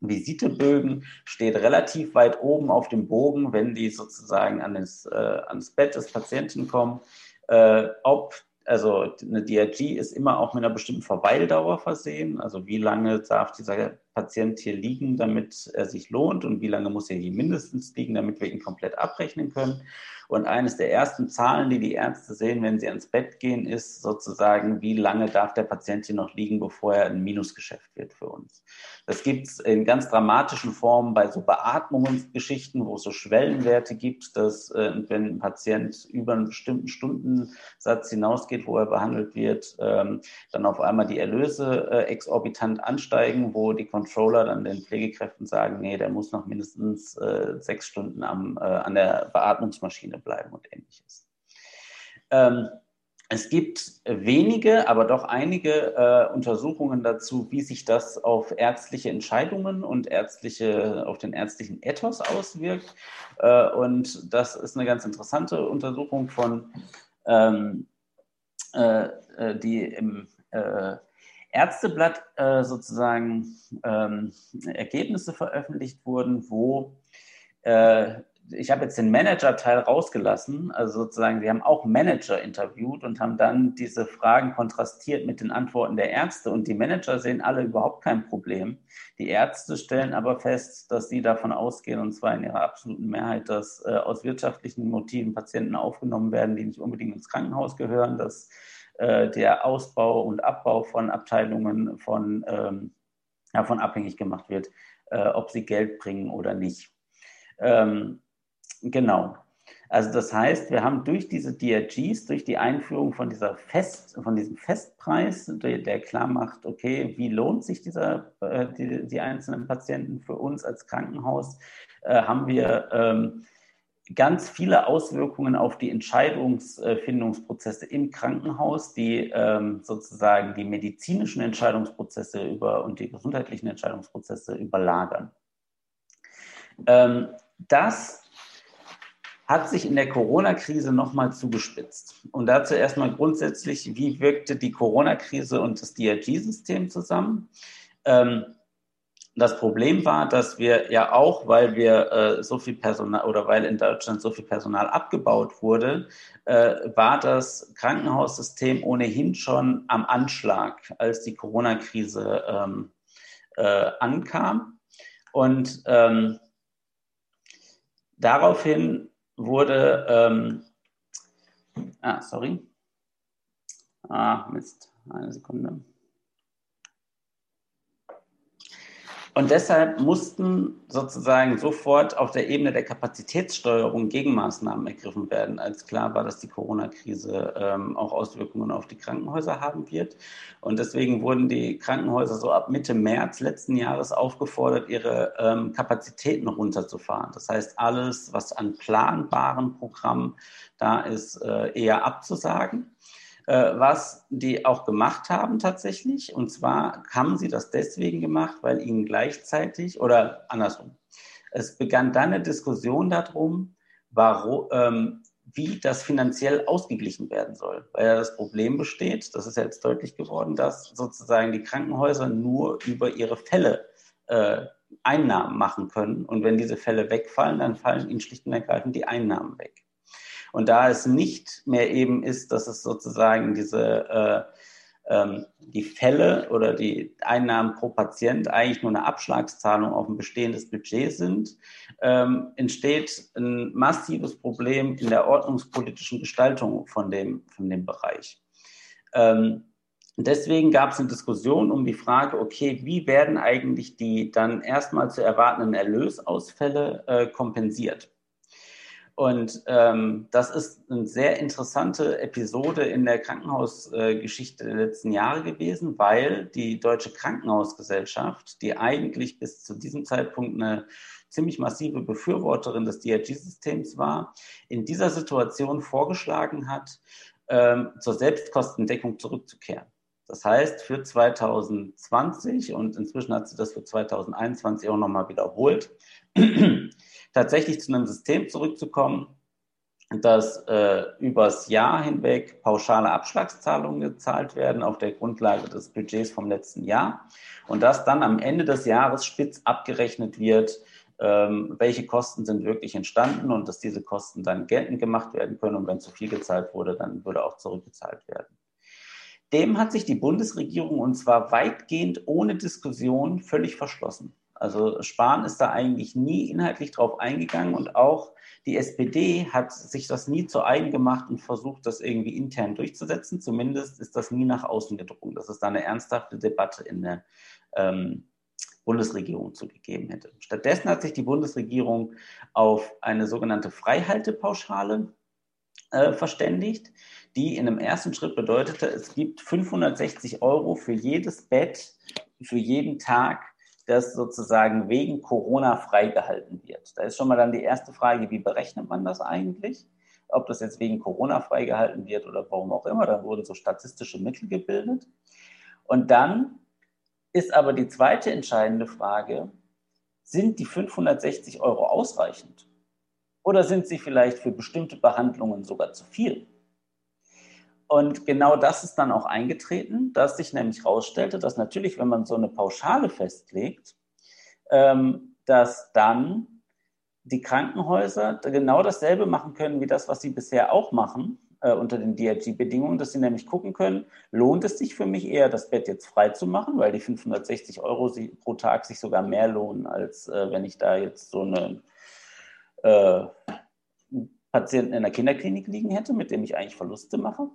Visitebögen steht relativ weit oben auf dem Bogen, wenn die sozusagen an das, äh, ans Bett des Patienten kommen, äh, ob also eine DRG ist immer auch mit einer bestimmten Verweildauer versehen. Also wie lange darf dieser Patient hier liegen, damit er sich lohnt und wie lange muss er hier mindestens liegen, damit wir ihn komplett abrechnen können. Und eines der ersten Zahlen, die die Ärzte sehen, wenn sie ans Bett gehen, ist sozusagen, wie lange darf der Patient hier noch liegen, bevor er ein Minusgeschäft wird für uns. Das gibt es in ganz dramatischen Formen bei so Beatmungsgeschichten, wo es so Schwellenwerte gibt, dass äh, wenn ein Patient über einen bestimmten Stundensatz hinausgeht, wo er behandelt wird, ähm, dann auf einmal die Erlöse äh, exorbitant ansteigen, wo die Controller dann den Pflegekräften sagen, nee, der muss noch mindestens äh, sechs Stunden am, äh, an der Beatmungsmaschine bleiben und ähnliches. Ähm, es gibt wenige, aber doch einige äh, Untersuchungen dazu, wie sich das auf ärztliche Entscheidungen und ärztliche, auf den ärztlichen Ethos auswirkt. Äh, und das ist eine ganz interessante Untersuchung von, ähm, äh, äh die im äh, Ärzteblatt äh, sozusagen ähm, Ergebnisse veröffentlicht wurden, wo ich habe jetzt den Manager-Teil rausgelassen, also sozusagen, sie haben auch Manager interviewt und haben dann diese Fragen kontrastiert mit den Antworten der Ärzte und die Manager sehen alle überhaupt kein Problem. Die Ärzte stellen aber fest, dass sie davon ausgehen, und zwar in ihrer absoluten Mehrheit, dass äh, aus wirtschaftlichen Motiven Patienten aufgenommen werden, die nicht unbedingt ins Krankenhaus gehören, dass äh, der Ausbau und Abbau von Abteilungen von, ähm, ja, von abhängig gemacht wird, äh, ob sie Geld bringen oder nicht. Ähm, Genau. Also das heißt, wir haben durch diese DRGs, durch die Einführung von dieser Fest, von diesem Festpreis, der, der klar macht, okay, wie lohnt sich dieser, äh, die, die, einzelnen Patienten für uns als Krankenhaus, äh, haben wir ähm, ganz viele Auswirkungen auf die Entscheidungsfindungsprozesse im Krankenhaus, die ähm, sozusagen die medizinischen Entscheidungsprozesse über und die gesundheitlichen Entscheidungsprozesse überlagern. Ähm, das hat sich in der Corona-Krise nochmal zugespitzt. Und dazu erstmal grundsätzlich, wie wirkte die Corona-Krise und das DRG-System zusammen? Ähm, das Problem war, dass wir ja auch, weil wir äh, so viel Personal oder weil in Deutschland so viel Personal abgebaut wurde, äh, war das Krankenhaussystem ohnehin schon am Anschlag, als die Corona-Krise ähm, äh, ankam. Und ähm, daraufhin wurde, ähm, ah, sorry. Ah, Mist, eine Sekunde. Und deshalb mussten sozusagen sofort auf der Ebene der Kapazitätssteuerung Gegenmaßnahmen ergriffen werden, als klar war, dass die Corona-Krise ähm, auch Auswirkungen auf die Krankenhäuser haben wird. Und deswegen wurden die Krankenhäuser so ab Mitte März letzten Jahres aufgefordert, ihre ähm, Kapazitäten runterzufahren. Das heißt, alles, was an planbaren Programmen da ist, äh, eher abzusagen was die auch gemacht haben tatsächlich. Und zwar haben sie das deswegen gemacht, weil ihnen gleichzeitig oder andersrum. Es begann dann eine Diskussion darum, warum, ähm, wie das finanziell ausgeglichen werden soll. Weil ja das Problem besteht, das ist jetzt deutlich geworden, dass sozusagen die Krankenhäuser nur über ihre Fälle äh, Einnahmen machen können. Und wenn diese Fälle wegfallen, dann fallen ihnen schlicht und ergreifend die Einnahmen weg. Und da es nicht mehr eben ist, dass es sozusagen diese äh, ähm, die Fälle oder die Einnahmen pro Patient eigentlich nur eine Abschlagszahlung auf ein bestehendes Budget sind, ähm, entsteht ein massives Problem in der ordnungspolitischen Gestaltung von dem, von dem Bereich. Ähm, deswegen gab es eine Diskussion um die Frage, okay, wie werden eigentlich die dann erstmal zu erwartenden Erlösausfälle äh, kompensiert? Und ähm, das ist eine sehr interessante Episode in der Krankenhausgeschichte der letzten Jahre gewesen, weil die Deutsche Krankenhausgesellschaft, die eigentlich bis zu diesem Zeitpunkt eine ziemlich massive Befürworterin des DRG-Systems war, in dieser Situation vorgeschlagen hat, ähm, zur Selbstkostendeckung zurückzukehren. Das heißt, für 2020 und inzwischen hat sie das für 2021 auch nochmal wiederholt, tatsächlich zu einem System zurückzukommen, dass äh, übers Jahr hinweg pauschale Abschlagszahlungen gezahlt werden auf der Grundlage des Budgets vom letzten Jahr und dass dann am Ende des Jahres spitz abgerechnet wird, ähm, welche Kosten sind wirklich entstanden und dass diese Kosten dann geltend gemacht werden können und wenn zu viel gezahlt wurde, dann würde auch zurückgezahlt werden. Dem hat sich die Bundesregierung und zwar weitgehend ohne Diskussion völlig verschlossen. Also Spahn ist da eigentlich nie inhaltlich drauf eingegangen und auch die SPD hat sich das nie zu eigen gemacht und versucht, das irgendwie intern durchzusetzen. Zumindest ist das nie nach außen gedrungen, dass es da eine ernsthafte Debatte in der ähm, Bundesregierung zugegeben hätte. Stattdessen hat sich die Bundesregierung auf eine sogenannte Freihaltepauschale äh, verständigt, die in einem ersten Schritt bedeutete, es gibt 560 Euro für jedes Bett, für jeden Tag, das sozusagen wegen Corona freigehalten wird. Da ist schon mal dann die erste Frage, wie berechnet man das eigentlich? Ob das jetzt wegen Corona freigehalten wird oder warum auch immer, da wurden so statistische Mittel gebildet. Und dann ist aber die zweite entscheidende Frage, sind die 560 Euro ausreichend? Oder sind sie vielleicht für bestimmte Behandlungen sogar zu viel? Und genau das ist dann auch eingetreten, dass sich nämlich herausstellte, dass natürlich, wenn man so eine Pauschale festlegt, ähm, dass dann die Krankenhäuser genau dasselbe machen können wie das, was sie bisher auch machen äh, unter den DRG-Bedingungen, dass sie nämlich gucken können, lohnt es sich für mich eher, das Bett jetzt frei zu machen, weil die 560 Euro pro Tag sich sogar mehr lohnen, als äh, wenn ich da jetzt so einen äh, Patienten in der Kinderklinik liegen hätte, mit dem ich eigentlich Verluste mache.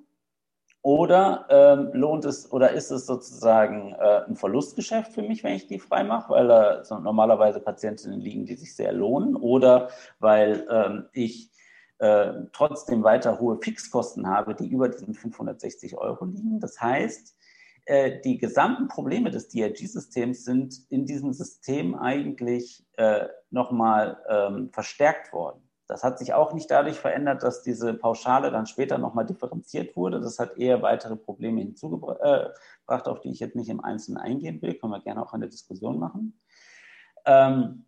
Oder ähm, lohnt es oder ist es sozusagen äh, ein Verlustgeschäft für mich, wenn ich die frei mache, weil da so normalerweise Patientinnen liegen, die sich sehr lohnen, oder weil ähm, ich äh, trotzdem weiter hohe Fixkosten habe, die über diesen 560 Euro liegen. Das heißt, äh, die gesamten Probleme des DRG-Systems sind in diesem System eigentlich äh, nochmal ähm, verstärkt worden. Das hat sich auch nicht dadurch verändert, dass diese Pauschale dann später nochmal differenziert wurde. Das hat eher weitere Probleme hinzugebracht, äh, auf die ich jetzt nicht im Einzelnen eingehen will. Können wir gerne auch eine Diskussion machen. Ähm,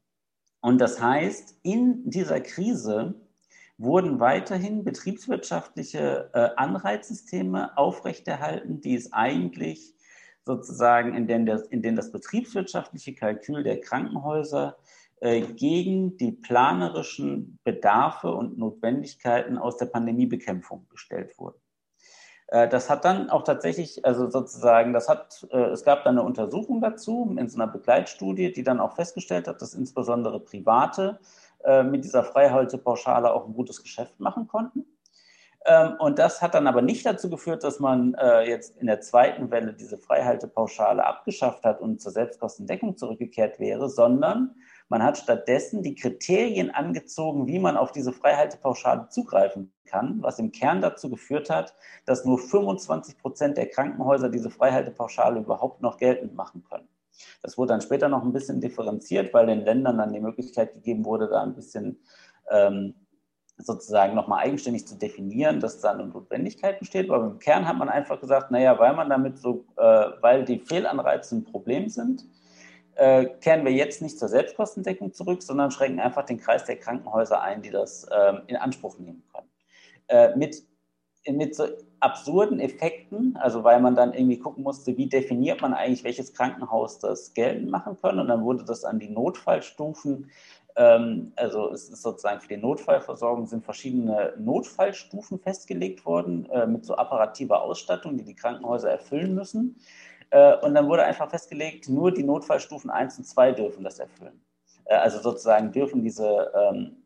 und das heißt, in dieser Krise wurden weiterhin betriebswirtschaftliche äh, Anreizsysteme aufrechterhalten, die es eigentlich sozusagen, in denen, das, in denen das betriebswirtschaftliche Kalkül der Krankenhäuser äh, gegen die planerischen Bedarfe und Notwendigkeiten aus der Pandemiebekämpfung gestellt wurden. Äh, das hat dann auch tatsächlich, also sozusagen, das hat, äh, es gab dann eine Untersuchung dazu in so einer Begleitstudie, die dann auch festgestellt hat, dass insbesondere Private mit dieser Freihaltepauschale auch ein gutes Geschäft machen konnten. Ähm, und das hat dann aber nicht dazu geführt, dass man jetzt in der zweiten Welle diese Freihaltepauschale abgeschafft hat und zur Selbstkostendeckung zurückgekehrt wäre, sondern man hat stattdessen die Kriterien angezogen, wie man auf diese Freihaltepauschale zugreifen kann, was im Kern dazu geführt hat, dass nur 25 Prozent der Krankenhäuser diese Freihaltepauschale überhaupt noch geltend machen können. Das wurde dann später noch ein bisschen differenziert, weil den Ländern dann die Möglichkeit gegeben wurde, da ein bisschen ähm, sozusagen nochmal eigenständig zu definieren, dass da eine Notwendigkeit besteht. Aber im Kern hat man einfach gesagt, naja, weil man damit so, äh, weil die Fehlanreize ein Problem sind, äh, kehren wir jetzt nicht zur Selbstkostendeckung zurück, sondern schränken einfach den Kreis der Krankenhäuser ein, die das ähm, in Anspruch nehmen können. äh, mit, mit so absurden Effekten, also weil man dann irgendwie gucken musste, wie definiert man eigentlich, welches Krankenhaus das geltend machen kann. Und dann wurde das an die Notfallstufen ähm, also es ist sozusagen für die Notfallversorgung sind verschiedene Notfallstufen festgelegt worden äh, mit so apparativer Ausstattung, die die Krankenhäuser erfüllen müssen. Äh, und dann wurde einfach festgelegt, nur die Notfallstufen 1 und 2 dürfen das erfüllen. Äh, also sozusagen dürfen diese ähm,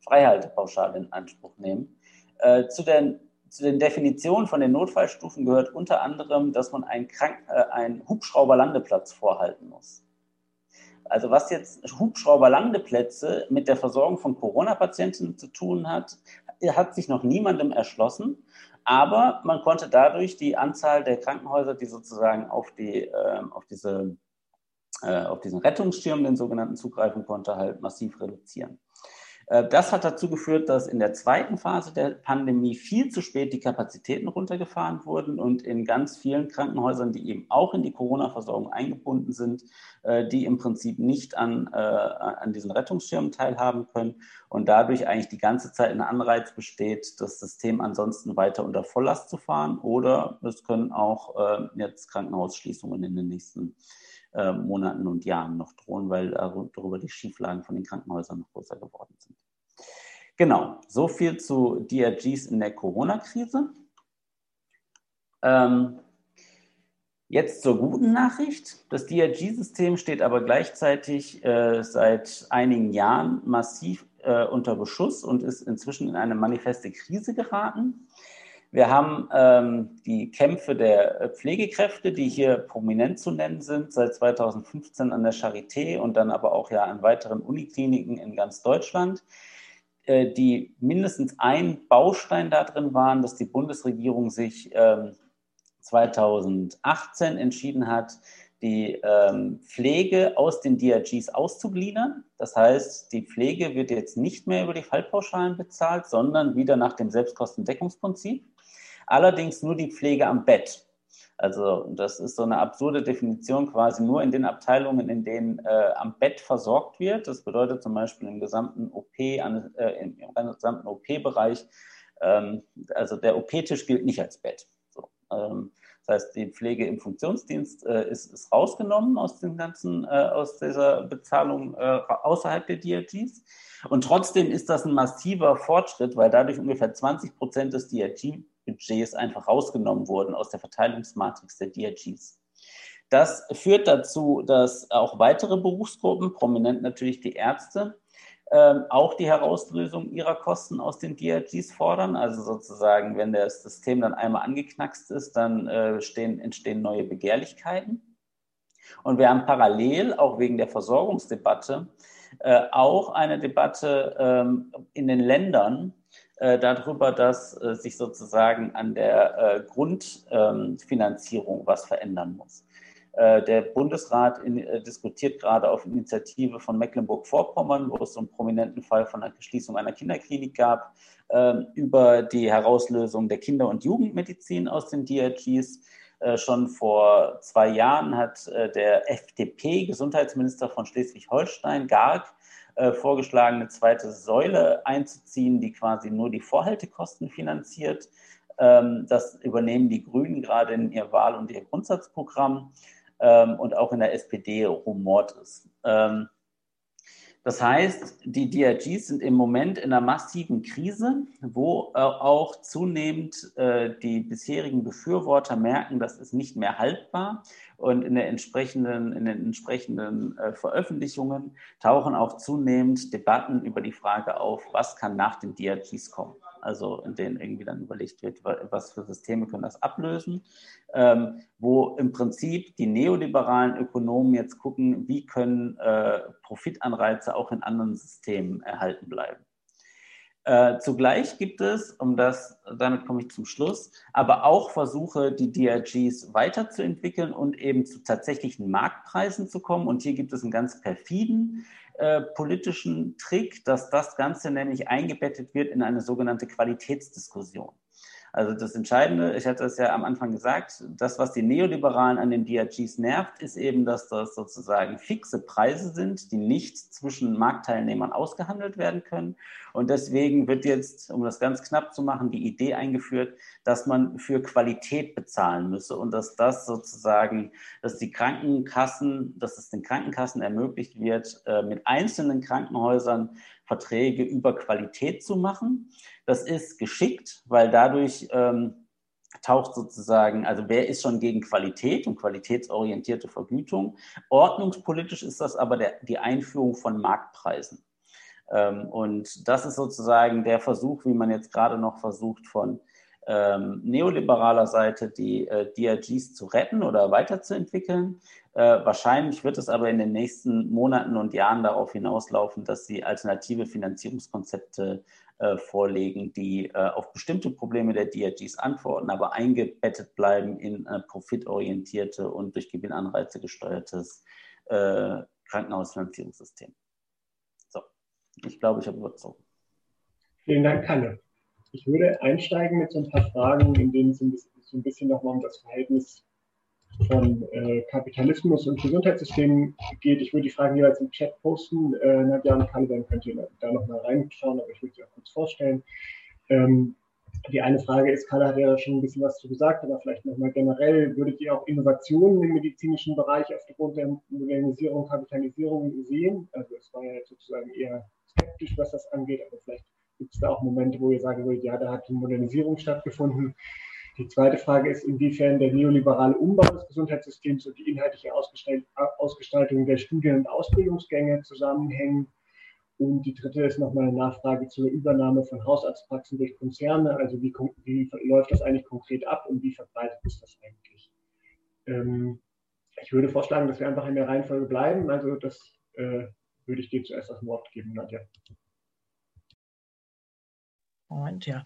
Freihaltepauschale in Anspruch nehmen. Äh, zu den zu den Definitionen von den Notfallstufen gehört unter anderem, dass man einen, Krank äh, einen Hubschrauberlandeplatz vorhalten muss. Also was jetzt Hubschrauberlandeplätze mit der Versorgung von Corona-Patienten zu tun hat, hat sich noch niemandem erschlossen. Aber man konnte dadurch die Anzahl der Krankenhäuser, die sozusagen auf, die, äh, auf, diese, äh, auf diesen Rettungsschirm, den sogenannten, zugreifen konnte, halt massiv reduzieren. Äh, das hat dazu geführt, dass in der zweiten Phase der Pandemie viel zu spät die Kapazitäten runtergefahren wurden und in ganz vielen Krankenhäusern, die eben auch in die Corona-Versorgung eingebunden sind, äh, die im Prinzip nicht an, äh, an diesen Rettungsschirmen teilhaben können und dadurch eigentlich die ganze Zeit ein Anreiz besteht, das System ansonsten weiter unter Volllast zu fahren oder es können auch jetzt Krankenhausschließungen in den nächsten äh, Monaten und Jahren noch drohen, weil darüber die Schieflagen von den Krankenhäusern noch größer geworden sind. Genau, so viel zu DRGs in der Corona-Krise. Ähm, jetzt zur guten Nachricht. Das DRG-System steht aber gleichzeitig äh, seit einigen Jahren massiv äh, unter Beschuss und ist inzwischen in eine manifeste Krise geraten. Wir haben ähm, die Kämpfe der Pflegekräfte, die hier prominent zu nennen sind, seit 2015 an der Charité und dann aber auch ja an weiteren Unikliniken in ganz Deutschland, äh, die mindestens ein Baustein da drin waren, dass die Bundesregierung sich ähm, 2018 entschieden hat, die ähm, Pflege aus den DRGs auszugliedern. Das heißt, die Pflege wird jetzt nicht mehr über die Fallpauschalen bezahlt, sondern wieder nach dem Selbstkostendeckungsprinzip allerdings nur die Pflege am Bett. Also das ist so eine absurde Definition quasi nur in den Abteilungen, in denen äh, am Bett versorgt wird. Das bedeutet zum Beispiel im gesamten OP, an, äh, im, gesamten OP-Bereich, ähm, also der OP-Tisch gilt nicht als Bett. So, ähm, das heißt, die Pflege im Funktionsdienst äh, ist, ist, rausgenommen aus dem ganzen, äh, aus dieser Bezahlung äh, außerhalb der DRGs. Und trotzdem ist das ein massiver Fortschritt, weil dadurch ungefähr 20 Prozent des DRG Budgets einfach rausgenommen wurden aus der Verteilungsmatrix der DRGs. Das führt dazu, dass auch weitere Berufsgruppen, prominent natürlich die Ärzte, ähm, auch die Herauslösung ihrer Kosten aus den DRGs fordern. Also sozusagen, wenn das System dann einmal angeknackst ist, dann äh, stehen, entstehen neue Begehrlichkeiten. Und wir haben parallel, auch wegen der Versorgungsdebatte, äh, auch eine Debatte ähm, in den Ländern, äh, darüber, dass äh, sich sozusagen an der äh, Grundfinanzierung was verändern muss. Äh, der Bundesrat in, äh, diskutiert gerade auf Initiative von Mecklenburg-Vorpommern, wo es so einen prominenten Fall von der Schließung einer Kinderklinik gab, ähm, über die Herauslösung der Kinder- und Jugendmedizin aus den DRGs. Äh, schon vor zwei Jahren hat der FDP, Gesundheitsminister von Schleswig-Holstein, Garg, äh, vorgeschlagen, eine zweite Säule einzuziehen, die quasi nur die Vorhaltekosten finanziert. Ähm, das übernehmen die Grünen gerade in ihr Wahl- und ihr Grundsatzprogramm ähm, und auch in der SPD rumort es. Ähm, das heißt, die DRGs sind im Moment in einer massiven Krise, wo äh, auch zunehmend äh, die bisherigen Befürworter merken, das ist nicht mehr haltbar. Und in, der entsprechenden, in den entsprechenden äh, Veröffentlichungen tauchen auch zunehmend Debatten über die Frage auf, was kann nach den DRGs kommen also in denen irgendwie dann überlegt wird, was für Systeme können das ablösen, ähm, wo im Prinzip die neoliberalen Ökonomen jetzt gucken, wie können äh, Profitanreize auch in anderen Systemen erhalten bleiben. Äh, zugleich gibt es, um das, damit komme ich zum Schluss, aber auch Versuche, die DRGs weiterzuentwickeln und eben zu tatsächlichen Marktpreisen zu kommen. Und hier gibt es einen ganz perfiden äh, politischen Trick, dass das Ganze nämlich eingebettet wird in eine sogenannte Qualitätsdiskussion. Also das Entscheidende, ich hatte es ja am Anfang gesagt, das, was die Neoliberalen an den DRGs nervt, ist eben, dass das sozusagen fixe Preise sind, die nicht zwischen Marktteilnehmern ausgehandelt werden können. Und deswegen wird jetzt, um das ganz knapp zu machen, die Idee eingeführt, dass man für Qualität bezahlen müsse und dass das sozusagen, dass die Krankenkassen, dass es den Krankenkassen ermöglicht wird, äh, mit einzelnen Krankenhäusern Verträge über Qualität zu machen. Das ist geschickt, weil dadurch ähm, taucht sozusagen, also wer ist schon gegen Qualität und qualitätsorientierte Vergütung? Ordnungspolitisch ist das aber der, die Einführung von Marktpreisen. Ähm, und das ist sozusagen der Versuch, wie man jetzt gerade noch versucht, von ähm, neoliberaler Seite die äh, DRGs zu retten oder weiterzuentwickeln. Äh, wahrscheinlich wird es aber in den nächsten Monaten und Jahren darauf hinauslaufen, dass sie alternative Finanzierungskonzepte äh, vorlegen, die äh, auf bestimmte Probleme der DRGs antworten, aber eingebettet bleiben in äh, profitorientierte und durch Gewinnanreize gesteuertes äh, Krankenhausfinanzierungssystem. So, ich glaube, ich habe überzogen. Vielen Dank, Kalle. Ich würde einsteigen mit so ein paar Fragen, in denen es so ein bisschen nochmal um das Verhältnis von äh, Kapitalismus und Gesundheitssystem geht. Ich würde die Fragen jeweils im Chat posten. Äh, Nadja und dann könnt ihr da nochmal reinschauen, aber ich würde sie auch kurz vorstellen. Ähm, die eine Frage ist, Kalle hat ja schon ein bisschen was zu gesagt, aber vielleicht nochmal generell, würdet ihr auch Innovationen im medizinischen Bereich aufgrund der Modernisierung, Kapitalisierung sehen? Also es war ja sozusagen eher skeptisch, was das angeht, aber vielleicht Gibt es da auch Momente, wo ihr sagen würdet, ja, da hat die Modernisierung stattgefunden? Die zweite Frage ist, inwiefern der neoliberale Umbau des Gesundheitssystems und die inhaltliche Ausgestaltung der Studien- und Ausbildungsgänge zusammenhängen. Und die dritte ist nochmal eine Nachfrage zur Übernahme von Hausarztpraxen durch Konzerne. Also wie, wie läuft das eigentlich konkret ab und wie verbreitet ist das eigentlich? Ähm, ich würde vorschlagen, dass wir einfach in der Reihenfolge bleiben. Also das äh, würde ich dir zuerst das Wort geben, Nadja. Moment, ja.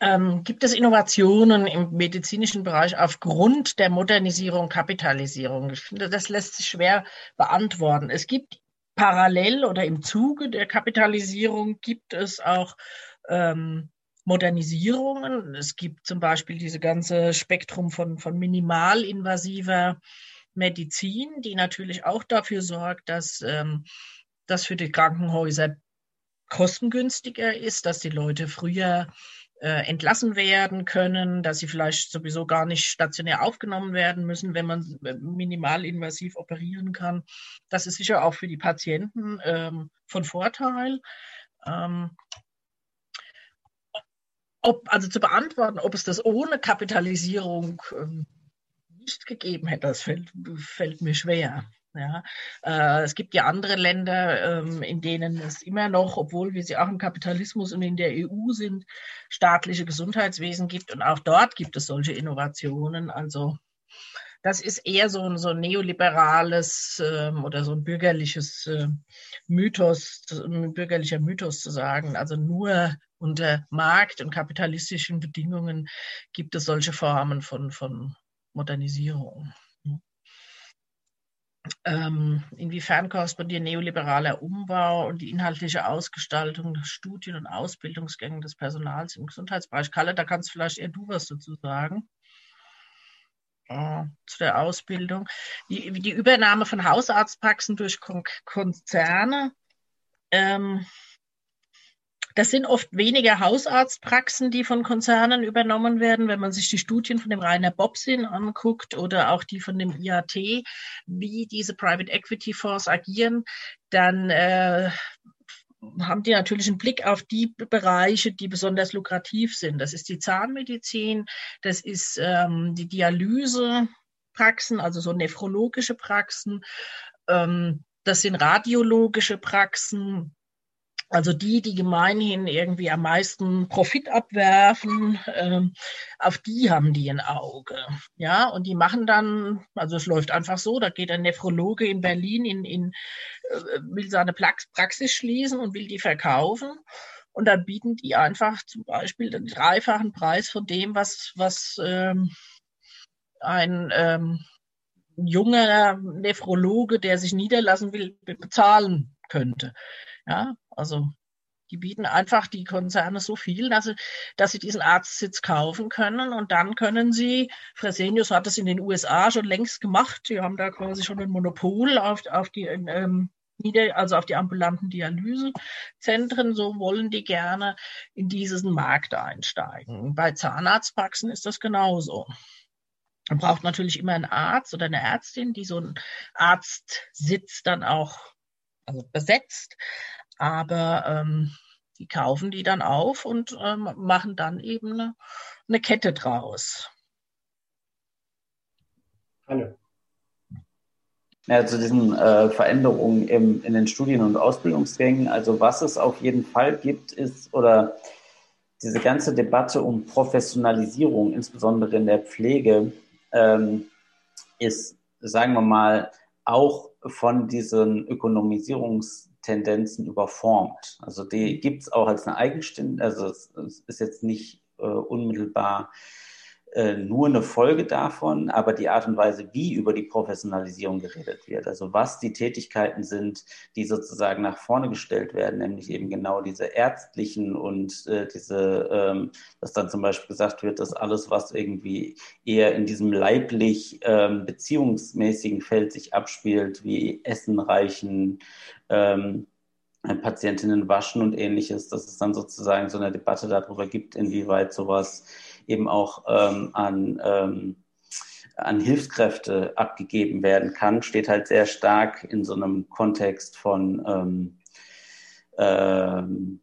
Ähm, gibt es Innovationen im medizinischen Bereich aufgrund der Modernisierung, Kapitalisierung? Ich finde, das lässt sich schwer beantworten. Es gibt parallel oder im Zuge der Kapitalisierung gibt es auch ähm, Modernisierungen. Es gibt zum Beispiel diese ganze Spektrum von, von minimalinvasiver Medizin, die natürlich auch dafür sorgt, dass ähm, das für die Krankenhäuser kostengünstiger ist, dass die Leute früher äh, entlassen werden können, dass sie vielleicht sowieso gar nicht stationär aufgenommen werden müssen, wenn man äh, minimalinvasiv operieren kann. Das ist sicher auch für die Patienten ähm, von Vorteil. Ähm, ob, also zu beantworten, ob es das ohne Kapitalisierung ähm, nicht gegeben hätte, das fällt, fällt mir schwer. Ja, äh, es gibt ja andere Länder, ähm, in denen es immer noch, obwohl wir sie auch im Kapitalismus und in der EU sind, staatliche Gesundheitswesen gibt. Und auch dort gibt es solche Innovationen. Also das ist eher so ein, so ein neoliberales ähm, oder so ein bürgerliches äh, Mythos, ein bürgerlicher Mythos zu sagen. Also nur unter Markt- und kapitalistischen Bedingungen gibt es solche Formen von, von Modernisierung. Ähm, inwiefern korrespondieren neoliberaler Umbau und die inhaltliche Ausgestaltung der Studien- und Ausbildungsgänge des Personals im Gesundheitsbereich? Kalle, da kannst vielleicht eher du was dazu sagen. Äh, zu der Ausbildung. Die, die Übernahme von Hausarztpraxen durch Kon Konzerne. Ähm, das sind oft weniger Hausarztpraxen, die von Konzernen übernommen werden. Wenn man sich die Studien von dem Rainer Bobsin anguckt oder auch die von dem IAT, wie diese Private Equity Fonds agieren, dann äh, haben die natürlich einen Blick auf die Bereiche, die besonders lukrativ sind. Das ist die Zahnmedizin, das ist ähm, die Dialysepraxen, also so nephrologische Praxen, ähm, das sind radiologische Praxen, also die, die gemeinhin irgendwie am meisten Profit abwerfen, äh, auf die haben die ein Auge. Ja, und die machen dann, also es läuft einfach so, da geht ein Nephrologe in Berlin in, in äh, will seine Praxis schließen und will die verkaufen. Und dann bieten die einfach zum Beispiel den dreifachen Preis von dem, was, was ähm, ein ähm, junger Nephrologe, der sich niederlassen will, bezahlen könnte. Ja, also Die bieten einfach die Konzerne so viel, dass sie, dass sie diesen Arztsitz kaufen können und dann können sie, Fresenius hat das in den USA schon längst gemacht, die haben da quasi schon ein Monopol auf, auf die ähm, also auf die ambulanten Dialysezentren, so wollen die gerne in diesen Markt einsteigen. Bei Zahnarztpraxen ist das genauso. Man braucht natürlich immer einen Arzt oder eine Ärztin, die so einen Arztsitz dann auch also besetzt. Aber ähm, die kaufen die dann auf und ähm, machen dann eben eine, eine Kette draus. Hallo. Ja, zu diesen äh, Veränderungen im, in den Studien- und Ausbildungsgängen. Also was es auf jeden Fall gibt, ist oder diese ganze Debatte um Professionalisierung, insbesondere in der Pflege, ähm, ist, sagen wir mal, auch von diesen Ökonomisierungstendenzen überformt. Also die gibt es auch als eine eigenständige, also es, es, ist jetzt nicht äh, unmittelbar äh, nur eine Folge davon, aber die Art und Weise, wie über die Professionalisierung geredet wird, also was die Tätigkeiten sind, die sozusagen nach vorne gestellt werden, nämlich eben genau diese ärztlichen und äh, diese, ähm, dass dann zum Beispiel gesagt wird, dass alles, was irgendwie eher in diesem leiblich ähm, beziehungsmäßigen Feld sich abspielt, wie Essen reichen, ähm, Patientinnen waschen und ähnliches, dass es dann sozusagen so eine Debatte darüber gibt, inwieweit sowas eben auch ähm, an, ähm, an Hilfskräfte abgegeben werden kann, steht halt sehr stark in so einem Kontext von, ähm, ähm,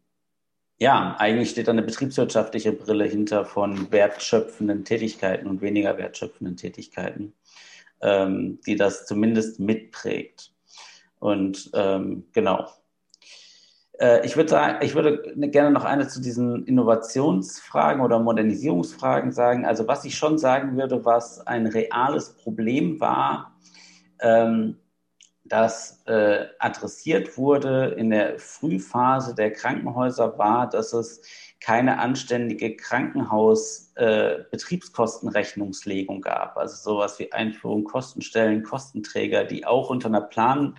ja, eigentlich steht da eine betriebswirtschaftliche Brille hinter von wertschöpfenden Tätigkeiten und weniger wertschöpfenden Tätigkeiten, ähm, die das zumindest mitprägt. Und ähm, genau, ich würde ich würde gerne noch eine zu diesen Innovationsfragen oder Modernisierungsfragen sagen. Also was ich schon sagen würde, was ein reales Problem war, ähm, das äh, adressiert wurde in der Frühphase der Krankenhäuser, war, dass es keine anständige Krankenhausbetriebskostenrechnungslegung äh, gab. Also sowas wie Einführung Kostenstellen, Kostenträger, die auch unter einer Plan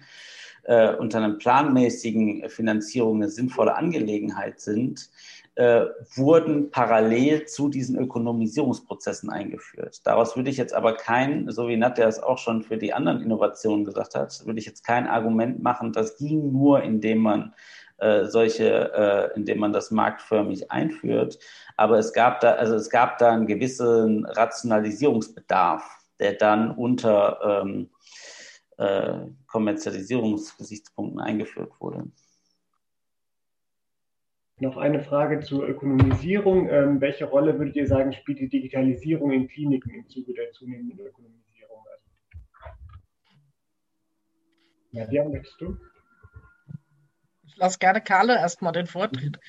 äh, unter einer planmäßigen Finanzierung eine sinnvolle Angelegenheit sind, äh, wurden parallel zu diesen Ökonomisierungsprozessen eingeführt. Daraus würde ich jetzt aber kein, so wie Nadja es auch schon für die anderen Innovationen gesagt hat, würde ich jetzt kein Argument machen, das ging nur, indem man äh, solche, äh, indem man das marktförmig einführt. Aber es gab da, also es gab da einen gewissen Rationalisierungsbedarf, der dann unter ähm, äh, Kommerzialisierungsgesichtspunkten eingeführt wurde. Noch eine Frage zur Ökonomisierung. Ähm, welche Rolle würdet ihr sagen, spielt die Digitalisierung in Kliniken im Zuge der zunehmenden Ökonomisierung? Ja, Jan, möchtest du? Ich lasse gerne Karle erstmal den Vortritt.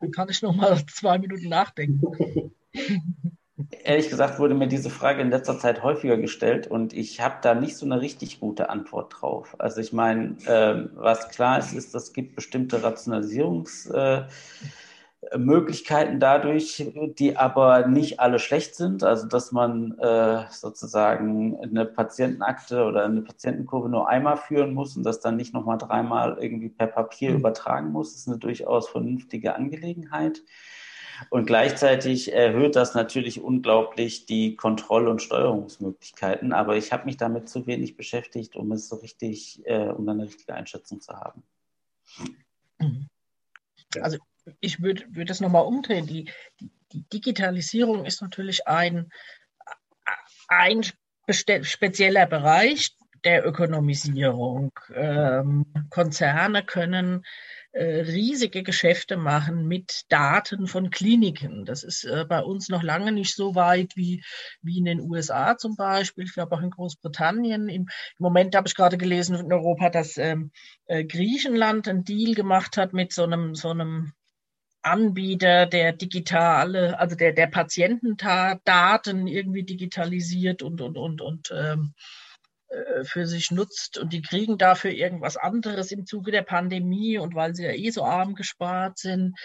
Dann kann ich noch mal zwei Minuten nachdenken. Ehrlich gesagt wurde mir diese Frage in letzter Zeit häufiger gestellt und ich habe da nicht so eine richtig gute Antwort drauf. Also ich meine, äh, was klar ist, ist, es gibt bestimmte Rationalisierungsmöglichkeiten äh, dadurch, die aber nicht alle schlecht sind. Also dass man äh, sozusagen eine Patientenakte oder eine Patientenkurve nur einmal führen muss und das dann nicht nochmal dreimal irgendwie per Papier mhm. übertragen muss, ist eine durchaus vernünftige Angelegenheit. Und gleichzeitig erhöht das natürlich unglaublich die Kontroll- und Steuerungsmöglichkeiten. Aber ich habe mich damit zu wenig beschäftigt, um es so richtig, äh, um eine richtige Einschätzung zu haben. Also ich würde würd das nochmal umdrehen. Die, die, die, Digitalisierung ist natürlich ein, ein spezieller Bereich der Ökonomisierung. Ähm, Konzerne können äh, riesige Geschäfte machen mit Daten von Kliniken. Das ist äh, bei uns noch lange nicht so weit wie, wie in den USA zum Beispiel. Ich glaube auch in Großbritannien. Im, Moment habe ich gerade gelesen in Europa, dass ähm, äh, Griechenland einen Deal gemacht hat mit so einem, so einem Anbieter, der digitale, also der, der Patientendaten irgendwie digitalisiert und, und, und, und ähm, äh, für sich nutzt und die kriegen dafür irgendwas anderes im Zuge der Pandemie und weil sie ja eh so arm gespart sind.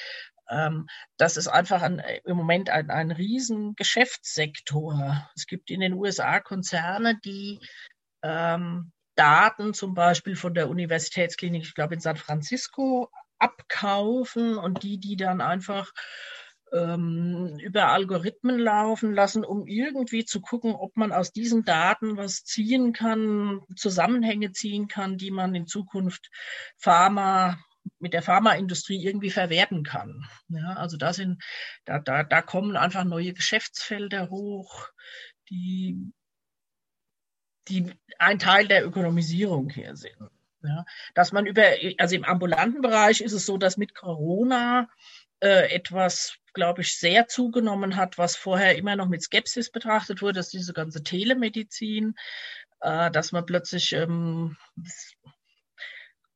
Ähm, das ist einfach ein, im Moment ein, ein riesen Geschäftssektor. Es gibt in den USA Konzerne, die ähm, Daten zum Beispiel von der Universitätsklinik, ich glaube in San Francisco, abkaufen und die, die dann einfach ähm, über Algorithmen laufen lassen, um irgendwie zu gucken, ob man aus diesen Daten was ziehen kann, Zusammenhänge ziehen kann, die man in Zukunft Pharma mit der Pharmaindustrie irgendwie verwerten kann. Ja, also da sind, da, da, da kommen einfach neue Geschäftsfelder hoch, die, die ein Teil der Ökonomisierung hier sind. Ja, dass man über, also im ambulanten Bereich ist es so, dass mit Corona äh, etwas, glaube ich, sehr zugenommen hat, was vorher immer noch mit Skepsis betrachtet wurde, dass diese ganze Telemedizin, äh, dass man plötzlich ähm,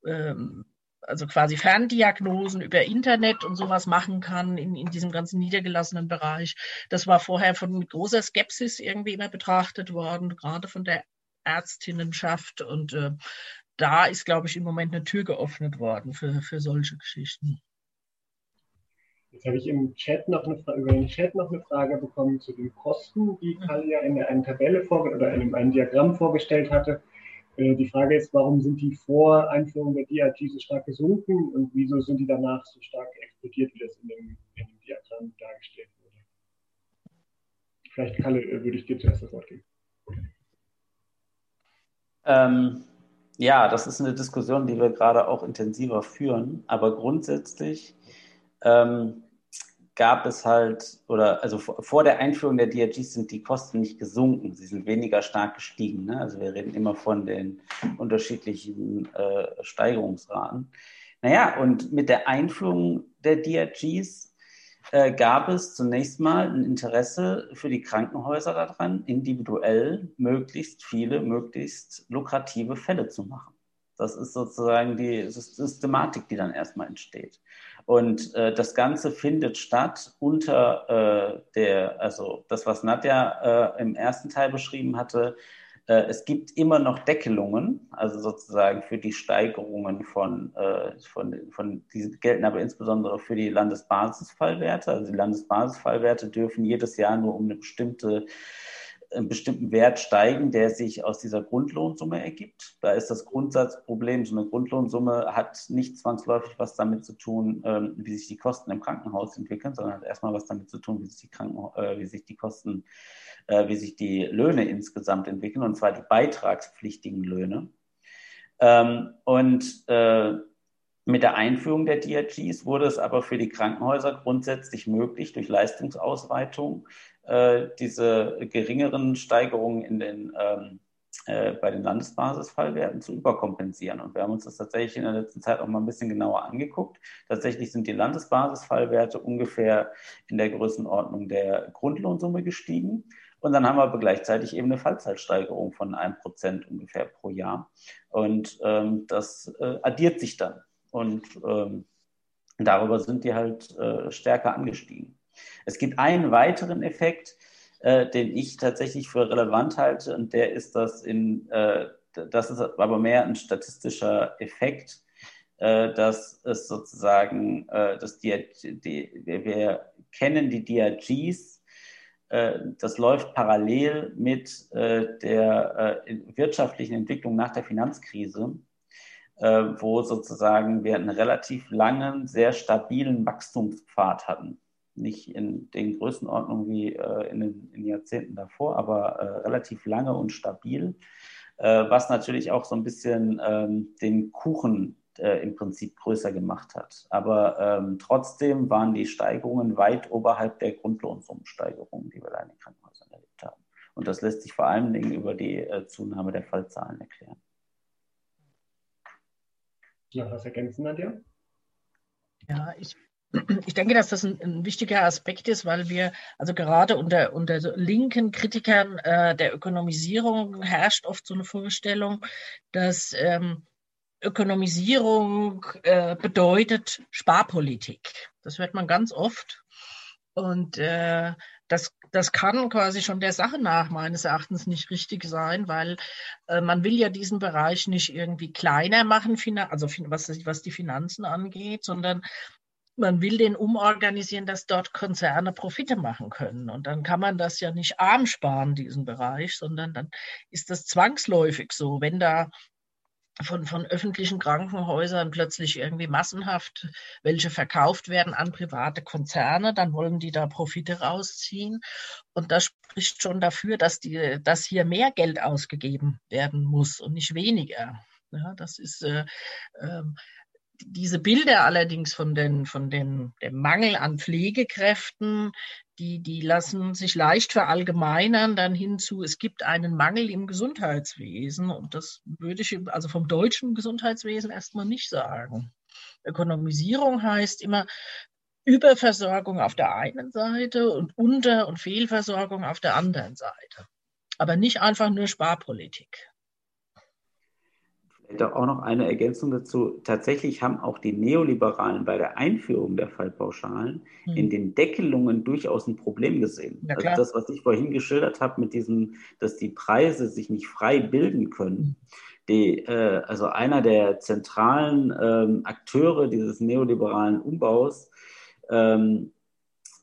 ähm, also quasi Ferndiagnosen über Internet und sowas machen kann in, in diesem ganzen niedergelassenen Bereich. Das war vorher von großer Skepsis irgendwie immer betrachtet worden, gerade von der Ärztinnenschaft. Und äh, da ist, glaube ich, im Moment eine Tür geöffnet worden für, für solche Geschichten. Jetzt habe ich im Chat noch eine Frage, über den Chat noch eine Frage bekommen zu den Kosten, die mhm. Karl ja in einer Tabelle vor, oder in einem Diagramm vorgestellt hatte. Äh, die Frage ist, warum sind die vor Einführung der DRG so stark gesunken und wieso sind die danach so stark explodiert, wie das in dem, in dem Diagramm dargestellt wurde? Vielleicht, Kalle, äh, würde ich dir zuerst das Wort geben. Ähm, ja, das ist eine Diskussion, die wir gerade auch intensiver führen. Aber grundsätzlich ähm, gab es halt, oder also vor der Einführung der DRGs sind die Kosten nicht gesunken, sie sind weniger stark gestiegen. Ne? Also wir reden immer von den unterschiedlichen äh, Steigerungsraten. Naja, und mit der Einführung der DRGs äh, gab es zunächst mal ein Interesse für die Krankenhäuser daran, individuell möglichst viele, möglichst lukrative Fälle zu machen. Das ist sozusagen die Systematik, die dann erstmal entsteht. Und äh, das Ganze findet statt unter äh, der, also das, was Nadja äh, im ersten Teil beschrieben hatte. Äh, es gibt immer noch Deckelungen, also sozusagen für die Steigerungen von, äh, von, von die gelten aber insbesondere für die Landesbasisfallwerte. Also die Landesbasisfallwerte dürfen jedes Jahr nur um eine bestimmte einen bestimmten Wert steigen, der sich aus dieser Grundlohnsumme ergibt. Da ist das Grundsatzproblem, so eine Grundlohnsumme hat nicht zwangsläufig was damit zu tun, ähm, wie sich die Kosten im Krankenhaus entwickeln, sondern hat erstmal was damit zu tun, wie sich die, Kranken äh, wie sich die Kosten, äh, wie sich die Löhne insgesamt entwickeln, und zwar die beitragspflichtigen Löhne. Ähm, und äh, mit der Einführung der DRGs wurde es aber für die Krankenhäuser grundsätzlich möglich, durch Leistungsausweitung äh, diese geringeren Steigerungen in den, ähm, äh, bei den Landesbasisfallwerten zu überkompensieren. Und wir haben uns das tatsächlich in der letzten Zeit auch mal ein bisschen genauer angeguckt. Tatsächlich sind die Landesbasisfallwerte ungefähr in der Größenordnung der Grundlohnsumme gestiegen. Und dann haben wir aber gleichzeitig eben eine Fallzeitsteigerung von einem Prozent ungefähr pro Jahr. Und ähm, das äh, addiert sich dann. Und ähm, darüber sind die halt äh, stärker angestiegen. Es gibt einen weiteren Effekt, äh, den ich tatsächlich für relevant halte, und der ist das in, äh, das ist aber mehr ein statistischer Effekt, äh, dass es sozusagen, äh, dass die, die, wir kennen die DRGs, äh, das läuft parallel mit der wirtschaftlichen Entwicklung nach der Finanzkrise wo sozusagen wir einen relativ langen, sehr stabilen Wachstumspfad hatten nicht in den Größenordnungen wie äh, in den in Jahrzehnten davor, aber äh, relativ lange und stabil, äh, was natürlich auch so ein bisschen ähm, den Kuchen äh, im Prinzip größer gemacht hat. Aber ähm, trotzdem waren die Steigerungen weit oberhalb der Grundlohnsummensteigerungen, die wir da in den Krankenhäusern erlebt haben. Und das lässt sich vor allen Dingen über die äh, Zunahme der Fallzahlen erklären. Noch was ergänzen, Nadja? Ja, ich ich denke, dass das ein, ein, wichtiger Aspekt ist, weil wir, also gerade unter, unter so linken Kritikern äh, der Ökonomisierung herrscht oft so eine Vorstellung, dass ähm, Ökonomisierung äh, bedeutet Sparpolitik. Das hört man ganz oft. Und äh, das, das kann quasi schon der Sache nach meines Erachtens nicht richtig sein, weil äh, man will ja diesen Bereich nicht irgendwie kleiner machen, also was, was die Finanzen angeht, sondern man will den umorganisieren, dass dort Konzerne Profite machen können. Und dann kann man das ja nicht arm sparen, diesen Bereich, sondern dann ist das zwangsläufig so. Wenn da von, von öffentlichen Krankenhäusern plötzlich irgendwie massenhaft welche verkauft werden an private Konzerne, dann wollen die da Profite rausziehen. Und das spricht schon dafür, dass, die, dass hier mehr Geld ausgegeben werden muss und nicht weniger. Ja, das ist äh, äh, diese Bilder allerdings von den, von den, dem Mangel an Pflegekräften, die, die lassen sich leicht verallgemeinern dann hinzu, es gibt einen Mangel im Gesundheitswesen. Und das würde ich also vom deutschen Gesundheitswesen erstmal nicht sagen. Ökonomisierung heißt immer Überversorgung auf der einen Seite und Unter- und Fehlversorgung auf der anderen Seite. Aber nicht einfach nur Sparpolitik. Vielleicht auch noch eine Ergänzung dazu. Tatsächlich haben auch die Neoliberalen bei der Einführung der Fallpauschalen hm. in den Deckelungen durchaus ein Problem gesehen. Also das, was ich vorhin geschildert habe mit diesem, dass die Preise sich nicht frei bilden können. Hm. Die, äh, also einer der zentralen ähm, Akteure dieses neoliberalen Umbaus ähm,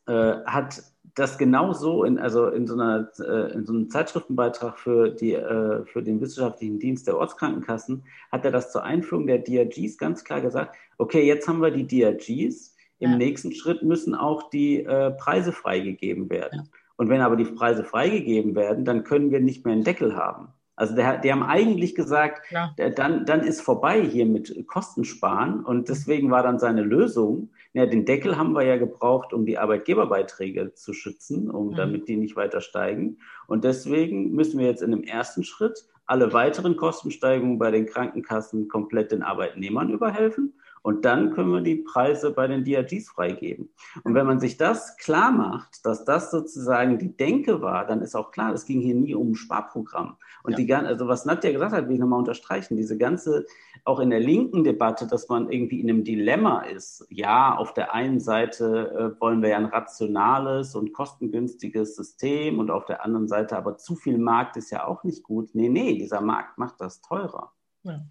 äh, hat das genau so in, also in so, einer, äh, in so einem Zeitschriftenbeitrag für, die, äh, für den wissenschaftlichen Dienst der Ortskrankenkassen, hat er das zur Einführung der DRGs ganz klar gesagt, okay, jetzt haben wir die DRGs, im ja. nächsten Schritt müssen auch die äh, Preise freigegeben werden. Ja. Und wenn aber die Preise freigegeben werden, dann können wir nicht mehr einen Deckel haben. Also der, die haben eigentlich gesagt, ja. dann, dann ist vorbei hier mit Kostensparen und deswegen war dann seine Lösung, ja, den Deckel haben wir ja gebraucht, um die Arbeitgeberbeiträge zu schützen, um mhm. damit die nicht weiter steigen. Und deswegen müssen wir jetzt in dem ersten Schritt alle weiteren Kostensteigungen bei den Krankenkassen komplett den Arbeitnehmern überhelfen. Und dann können wir die Preise bei den DRGs freigeben. Und wenn man sich das klar macht, dass das sozusagen die Denke war, dann ist auch klar, es ging hier nie um ein Sparprogramm. Und ja. die also was Nadja gesagt hat, will ich nochmal unterstreichen, diese ganze, auch in der linken Debatte, dass man irgendwie in einem Dilemma ist. Ja, auf der einen Seite äh, wollen wir ja ein rationales und kostengünstiges System und auf der anderen Seite aber zu viel Markt ist ja auch nicht gut. Nee, nee, dieser Markt macht das teurer. Ja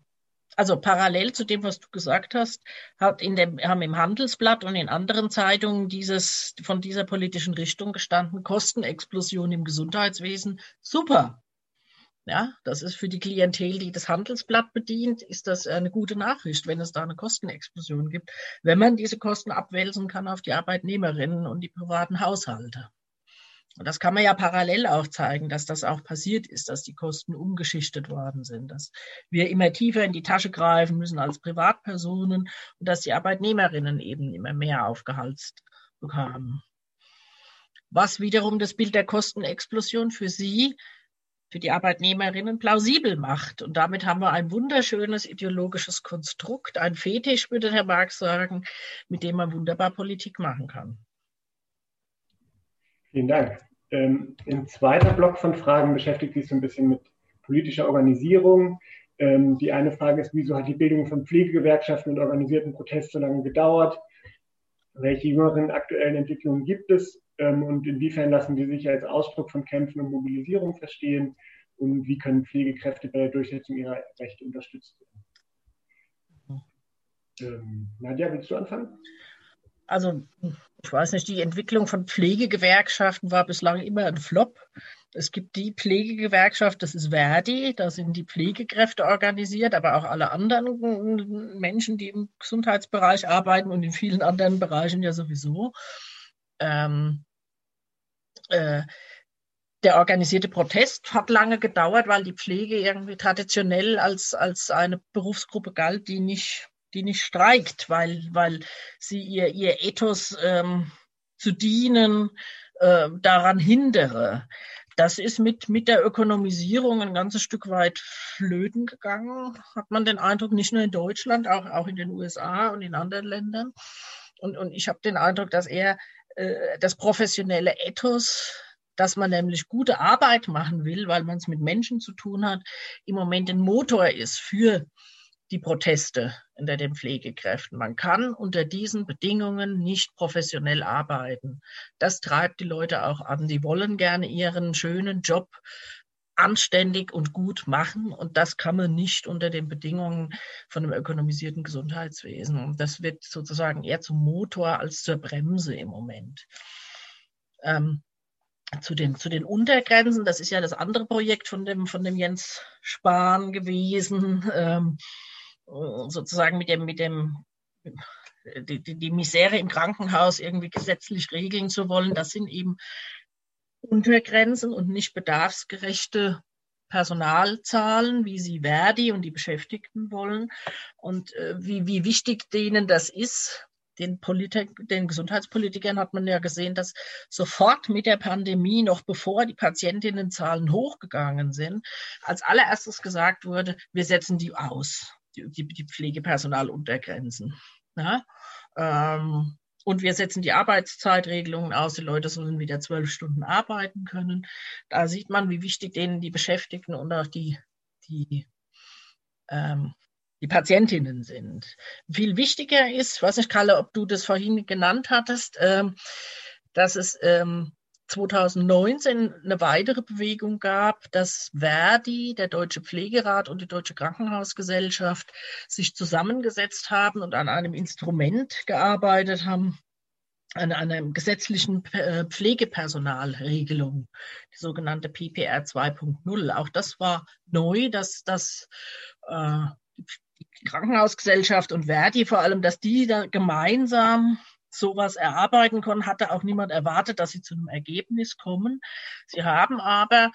also parallel zu dem, was du gesagt hast, hat in dem, haben im Handelsblatt und in anderen Zeitungen dieses, von dieser politischen Richtung gestanden, Kostenexplosion im Gesundheitswesen. Super. Ja, das ist für die Klientel, die das Handelsblatt bedient, ist das eine gute Nachricht, wenn es da eine Kostenexplosion gibt, wenn man diese Kosten abwälzen kann auf die Arbeitnehmerinnen und die privaten Haushalte. Und das kann man ja parallel auch zeigen, dass das auch passiert ist, dass die Kosten umgeschichtet worden sind, dass wir immer tiefer in die Tasche greifen müssen als Privatpersonen und dass die Arbeitnehmerinnen eben immer mehr aufgehalst bekamen. Was wiederum das Bild der Kostenexplosion für sie, für die Arbeitnehmerinnen plausibel macht. Und damit haben wir ein wunderschönes ideologisches Konstrukt, ein Fetisch, würde Herr Marx sagen, mit dem man wunderbar Politik machen kann. Vielen Dank. Ähm, ein zweiter Block von Fragen beschäftigt sich so ein bisschen mit politischer Organisierung. Ähm, die eine Frage ist, wieso hat die Bildung von Pflegegewerkschaften und organisierten Protest so lange gedauert? Welche jüngeren aktuellen Entwicklungen gibt es? Ähm, und inwiefern lassen die sich als Ausdruck von Kämpfen und Mobilisierung verstehen? Und wie können Pflegekräfte bei der Durchsetzung ihrer Rechte unterstützt werden? Ähm, Nadja, willst du anfangen? also ich weiß nicht, die Entwicklung von Pflegegewerkschaften war bislang immer ein Flop. Es gibt die Pflegegewerkschaft, das ist Verdi, da sind die Pflegekräfte organisiert, aber auch alle anderen Menschen, die im Gesundheitsbereich arbeiten und in vielen anderen Bereichen ja sowieso. Ähm, äh, der organisierte Protest hat lange gedauert, weil die Pflege irgendwie traditionell als, als eine Berufsgruppe galt, die nicht die nicht streikt, weil, weil sie ihr, ihr Ethos ähm, zu dienen äh, daran hindere. Das ist mit, mit der Ökonomisierung ein ganzes Stück weit flöten gegangen, hat man den Eindruck, nicht nur in Deutschland, auch, auch in den USA und in anderen Ländern. Und, und ich habe den Eindruck, dass er äh, das professionelle Ethos, dass man nämlich gute Arbeit machen will, weil man es mit Menschen zu tun hat, im Moment ein Motor ist für die Proteste unter den Pflegekräften. Man kann unter diesen Bedingungen nicht professionell arbeiten. Das treibt die Leute auch an. Die wollen gerne ihren schönen Job anständig und gut machen. Und das kann man nicht unter den Bedingungen von einem ökonomisierten Gesundheitswesen. Und das wird sozusagen eher zum Motor als zur Bremse im Moment. Ähm, zu den, zu den Untergrenzen. Das ist ja das andere Projekt von dem, von dem Jens Spahn gewesen, ähm, sozusagen mit dem, mit dem, die, die, die Misere im Krankenhaus irgendwie gesetzlich regeln zu wollen. Das sind eben Untergrenzen und nicht bedarfsgerechte Personalzahlen, wie sie Verdi und die Beschäftigten wollen und äh, wie, wie wichtig denen das ist, den, Politik, den Gesundheitspolitikern hat man ja gesehen, dass sofort mit der Pandemie, noch bevor die Patientinnenzahlen hochgegangen sind, als allererstes gesagt wurde, wir setzen die aus, die, die, Pflegepersonaluntergrenzen. Ja? Ähm, und wir setzen die Arbeitszeitregelungen aus. Die Leute sollen wieder zwölf Stunden arbeiten können. Da sieht man, wie wichtig denen die Beschäftigten und auch die, die ähm, die Patientinnen sind. Viel wichtiger ist, weiß nicht, Kalle, ob du das vorhin genannt hattest, ähm, dass es ähm, 2019 eine weitere Bewegung gab, dass Verdi, der Deutsche Pflegerat und die Deutsche Krankenhausgesellschaft sich zusammengesetzt haben und an einem Instrument gearbeitet haben, an einer gesetzlichen äh, Pflegepersonalregelung, die sogenannte PPR 2.0. Auch das war neu, dass das äh, die Krankenhausgesellschaft und Verdi vor allem, dass die da gemeinsam sowas erarbeiten konnten, hatte auch niemand erwartet, dass sie zu einem Ergebnis kommen. Sie haben aber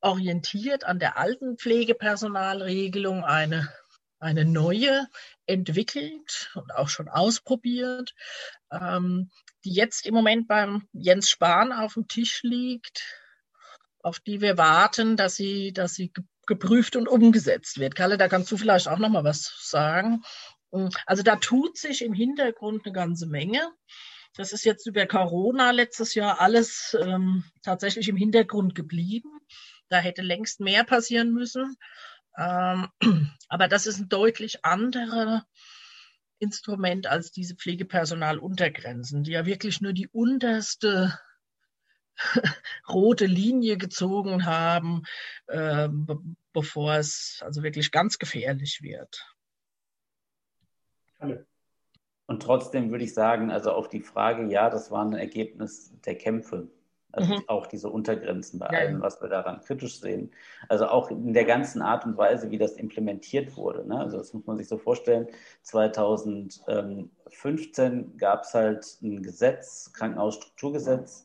orientiert an der alten Pflegepersonalregelung eine, eine neue entwickelt und auch schon ausprobiert, ähm, die jetzt im Moment beim Jens Spahn auf dem Tisch liegt, auf die wir warten, dass sie, dass sie geprüft und umgesetzt wird. Kalle, da kannst du vielleicht auch noch mal was sagen. Mm, also da tut sich im Hintergrund eine ganze Menge. Das ist jetzt über Corona letztes Jahr alles ähm, tatsächlich im Hintergrund geblieben. Da hätte längst mehr passieren müssen. Ähm, aber das ist ein deutlich anderes Instrument als diese Pflegepersonaluntergrenzen, die ja wirklich nur die unterste rote Linie gezogen haben, äh, bevor es also wirklich ganz gefährlich wird. Und trotzdem würde ich sagen, also auf die Frage, ja, das war ein Ergebnis der Kämpfe. Also mhm. auch diese Untergrenzen bei ja. allem, was wir daran kritisch sehen. Also auch in der ganzen Art und Weise, wie das implementiert wurde. Ne? Also das muss man sich so vorstellen. 2015 gab es halt ein Gesetz, Krankenhausstrukturgesetz,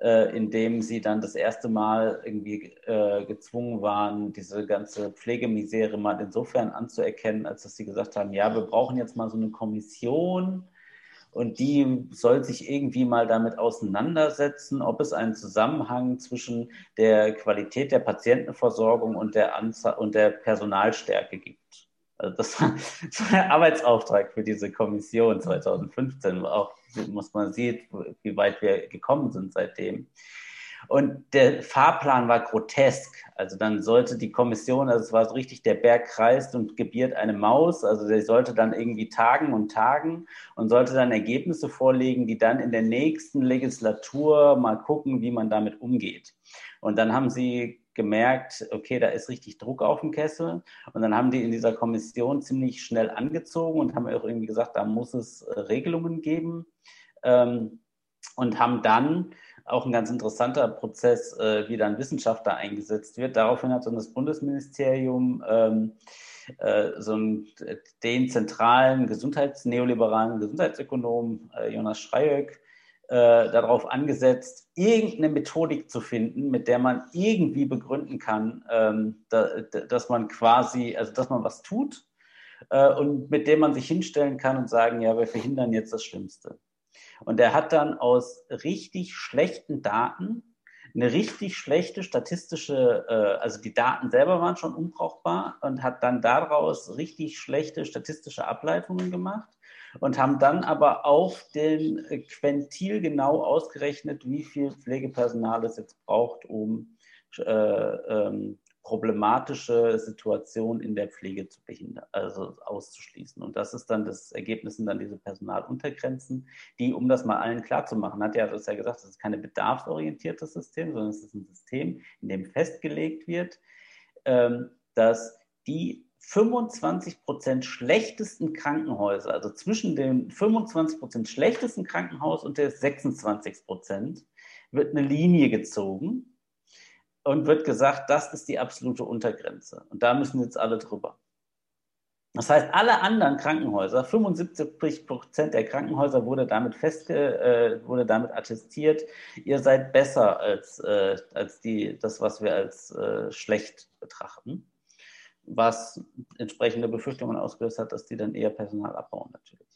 äh, in dem sie dann das erste Mal irgendwie äh, gezwungen waren, diese ganze Pflegemisere mal insofern anzuerkennen, als dass sie gesagt haben, ja, wir brauchen jetzt mal so eine Kommission und die soll sich irgendwie mal damit auseinandersetzen, ob es einen Zusammenhang zwischen der Qualität der Patientenversorgung und der, Anzahl und der Personalstärke gibt. Also das war, das war der Arbeitsauftrag für diese Kommission 2015, auch muss man sehen, wie weit wir gekommen sind seitdem. Und der Fahrplan war grotesk. Also dann sollte die Kommission, also es war so richtig, der Berg kreist und gebiert eine Maus. Also der sollte dann irgendwie tagen und tagen und sollte dann Ergebnisse vorlegen, die dann in der nächsten Legislatur mal gucken, wie man damit umgeht. Und dann haben sie gemerkt, okay, da ist richtig Druck auf dem Kessel. Und dann haben die in dieser Kommission ziemlich schnell angezogen und haben auch irgendwie gesagt, da muss es äh, Regelungen geben. Ähm, und haben dann auch ein ganz interessanter Prozess, äh, wie dann Wissenschaftler eingesetzt wird. Daraufhin hat dann das Bundesministerium ähm, äh, so einen, den zentralen Gesundheits-, neoliberalen Gesundheitsökonom äh, Jonas Schreieck äh, darauf angesetzt, irgendeine Methodik zu finden, mit der man irgendwie begründen kann, ähm, da, dass man quasi, also dass man was tut äh, und mit dem man sich hinstellen kann und sagen, ja, wir verhindern jetzt das Schlimmste. Und er hat dann aus richtig schlechten Daten eine richtig schlechte statistische, äh, also die Daten selber waren schon unbrauchbar und hat dann daraus richtig schlechte statistische Ableitungen gemacht und haben dann aber auf den Quentil genau ausgerechnet, wie viel Pflegepersonal es jetzt braucht, um äh, ähm, problematische Situationen in der Pflege zu behindern, also auszuschließen. Und das ist dann das Ergebnis sind dann diese Personaluntergrenzen, die, um das mal allen klarzumachen, hat ja das ja gesagt, es ist keine bedarfsorientiertes System, sondern es ist ein System, in dem festgelegt wird, ähm, dass die 25 Prozent schlechtesten Krankenhäuser, also zwischen dem 25 Prozent schlechtesten Krankenhaus und der 26 Prozent, wird eine Linie gezogen und wird gesagt, das ist die absolute Untergrenze. Und da müssen jetzt alle drüber. Das heißt, alle anderen Krankenhäuser, 75 Prozent der Krankenhäuser wurde damit festge, äh, wurde damit attestiert, ihr seid besser als, äh, als die, das, was wir als äh, schlecht betrachten. Was entsprechende Befürchtungen ausgelöst hat, dass die dann eher Personal abbauen, natürlich.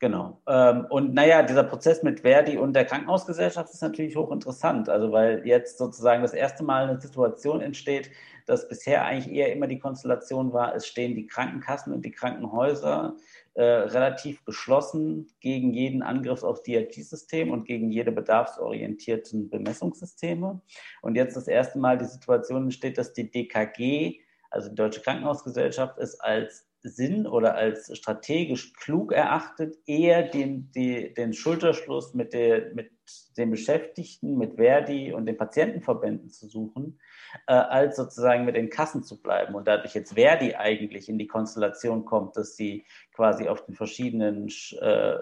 Genau. Ähm, und naja, dieser Prozess mit Verdi und der Krankenhausgesellschaft ist natürlich hochinteressant. Also weil jetzt sozusagen das erste Mal eine Situation entsteht, dass bisher eigentlich eher immer die Konstellation war, es stehen die Krankenkassen und die Krankenhäuser äh, relativ geschlossen gegen jeden Angriff aufs DRG-System und gegen jede bedarfsorientierten Bemessungssysteme. Und jetzt das erste Mal die Situation entsteht, dass die DKG, also die Deutsche Krankenhausgesellschaft, es als Sinn oder als strategisch klug erachtet, eher den, die, den Schulterschluss mit, der, mit den Beschäftigten, mit Verdi und den Patientenverbänden zu suchen, äh, als sozusagen mit den Kassen zu bleiben. Und dadurch jetzt Verdi eigentlich in die Konstellation kommt, dass sie quasi auf den verschiedenen, äh,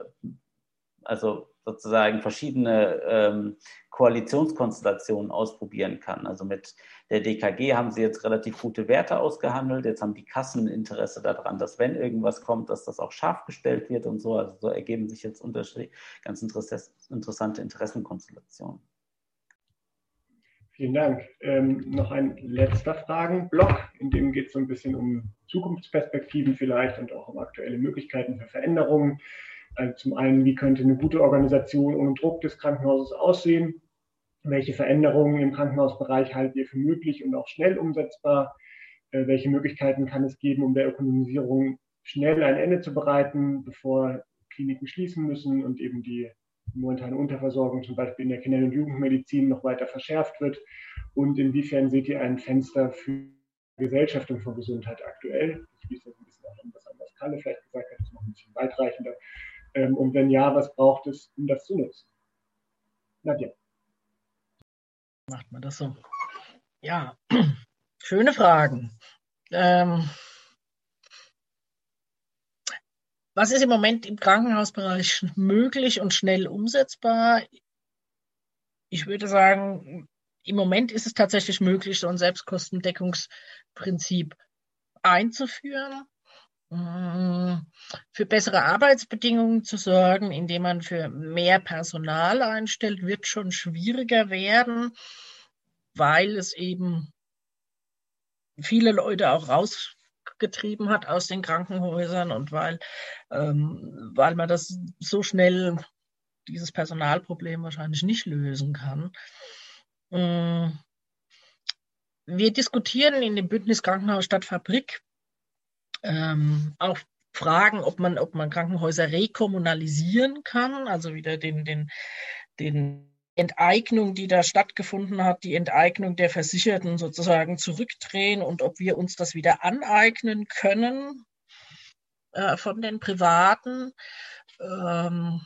also sozusagen verschiedene ähm, Koalitionskonstellationen ausprobieren kann. Also mit der DKG haben sie jetzt relativ gute Werte ausgehandelt. Jetzt haben die Kassen Interesse daran, dass wenn irgendwas kommt, dass das auch scharf gestellt wird und so. Also so ergeben sich jetzt ganz interessante Interessenkonstellationen. Vielen Dank. Ähm, noch ein letzter Fragenblock, in dem geht es so ein bisschen um Zukunftsperspektiven vielleicht und auch um aktuelle Möglichkeiten für Veränderungen. Also zum einen, wie könnte eine gute Organisation ohne Druck des Krankenhauses aussehen? Welche Veränderungen im Krankenhausbereich haltet ihr für möglich und auch schnell umsetzbar? Äh, welche Möglichkeiten kann es geben, um der Ökonomisierung schnell ein Ende zu bereiten, bevor Kliniken schließen müssen und eben die momentane Unterversorgung zum Beispiel in der Kinder- und Jugendmedizin noch weiter verschärft wird? Und inwiefern seht ihr ein Fenster für Gesellschaftung von Gesundheit aktuell? Ich schließe ein bisschen auch an, was Kalle vielleicht gesagt hat, das ist noch ein bisschen weitreichender. Ähm, und wenn ja, was braucht es, um das zu nutzen? Nadja. Macht man das so? Ja, schöne Fragen. Ähm, was ist im Moment im Krankenhausbereich möglich und schnell umsetzbar? Ich würde sagen, im Moment ist es tatsächlich möglich, so ein Selbstkostendeckungsprinzip einzuführen. Hm, für bessere Arbeitsbedingungen zu sorgen, indem man für mehr Personal einstellt, wird schon schwieriger werden, weil es eben viele Leute auch rausgetrieben hat aus den Krankenhäusern und weil, ähm, weil man das so schnell, dieses Personalproblem wahrscheinlich nicht lösen kann. Ähm, wir diskutieren in dem Bündnis Krankenhaus Stadt Fabrik ähm, auch fragen, ob man, ob man Krankenhäuser rekommunalisieren kann, also wieder den, den, den Enteignung, die da stattgefunden hat, die Enteignung der Versicherten sozusagen zurückdrehen und ob wir uns das wieder aneignen können äh, von den Privaten. Ähm,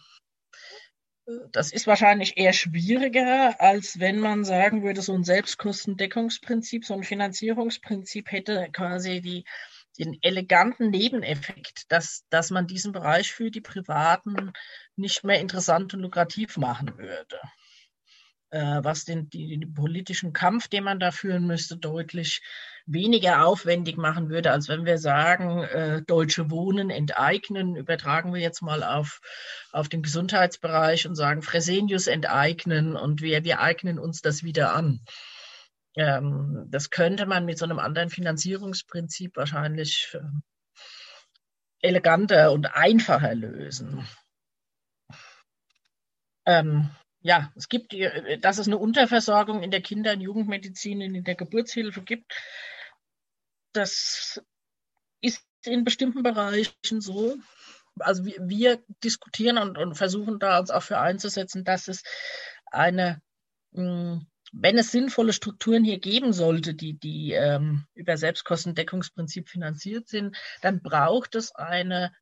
das ist wahrscheinlich eher schwieriger, als wenn man sagen würde, so ein Selbstkostendeckungsprinzip, so ein Finanzierungsprinzip hätte quasi die den eleganten Nebeneffekt, dass, dass man diesen Bereich für die Privaten nicht mehr interessant und lukrativ machen würde. Äh, was den, die, den politischen Kampf, den man da führen müsste, deutlich weniger aufwendig machen würde, als wenn wir sagen, äh, Deutsche Wohnen enteignen, übertragen wir jetzt mal auf, auf den Gesundheitsbereich und sagen, Fresenius enteignen und wir, wir eignen uns das wieder an. Ähm, das könnte man mit so einem anderen Finanzierungsprinzip wahrscheinlich äh, eleganter und einfacher lösen. Ähm, ja, es gibt, dass es eine Unterversorgung in der Kinder- und Jugendmedizin, in der Geburtshilfe gibt, das ist in bestimmten Bereichen so. Also wir, wir diskutieren und, und, versuchen da uns auch für einzusetzen, dass es eine mh, hm, wenn es sinnvolle Strukturen hier geben sollte, die, die ähm, über Selbstkostendeckungsprinzip finanziert sind, dann braucht es eine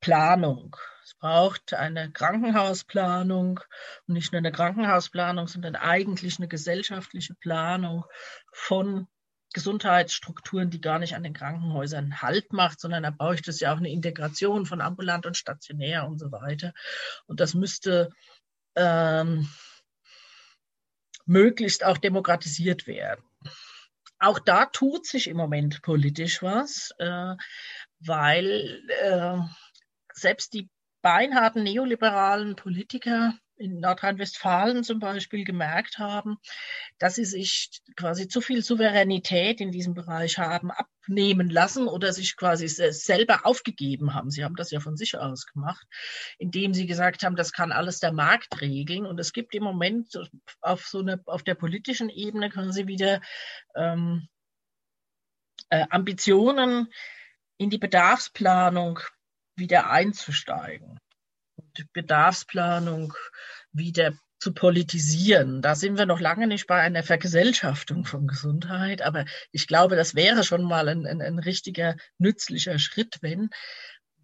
Planung. Es braucht eine Krankenhausplanung und nicht nur eine Krankenhausplanung, sondern eigentlich eine gesellschaftliche Planung von Gesundheitsstrukturen, die gar nicht an den Krankenhäusern Halt macht, sondern da bräuchte es ja auch eine Integration von ambulant und stationär und so weiter. Und das müsste ähm, möglichst auch demokratisiert werden. Auch da tut sich im Moment politisch was, äh, weil äh, selbst die beinharten neoliberalen Politiker in Nordrhein-Westfalen zum Beispiel gemerkt haben, dass sie sich quasi zu viel Souveränität in diesem Bereich haben abnehmen lassen oder sich quasi selber aufgegeben haben. Sie haben das ja von sich aus gemacht, indem sie gesagt haben, das kann alles der Markt regeln. Und es gibt im Moment auf so eine, auf der politischen Ebene können sie wieder ähm, äh, Ambitionen in die Bedarfsplanung wieder einzusteigen Bedarfsplanung wieder zu politisieren. Da sind wir noch lange nicht bei einer Vergesellschaftung von Gesundheit, aber ich glaube, das wäre schon mal ein, ein, ein richtiger nützlicher Schritt, wenn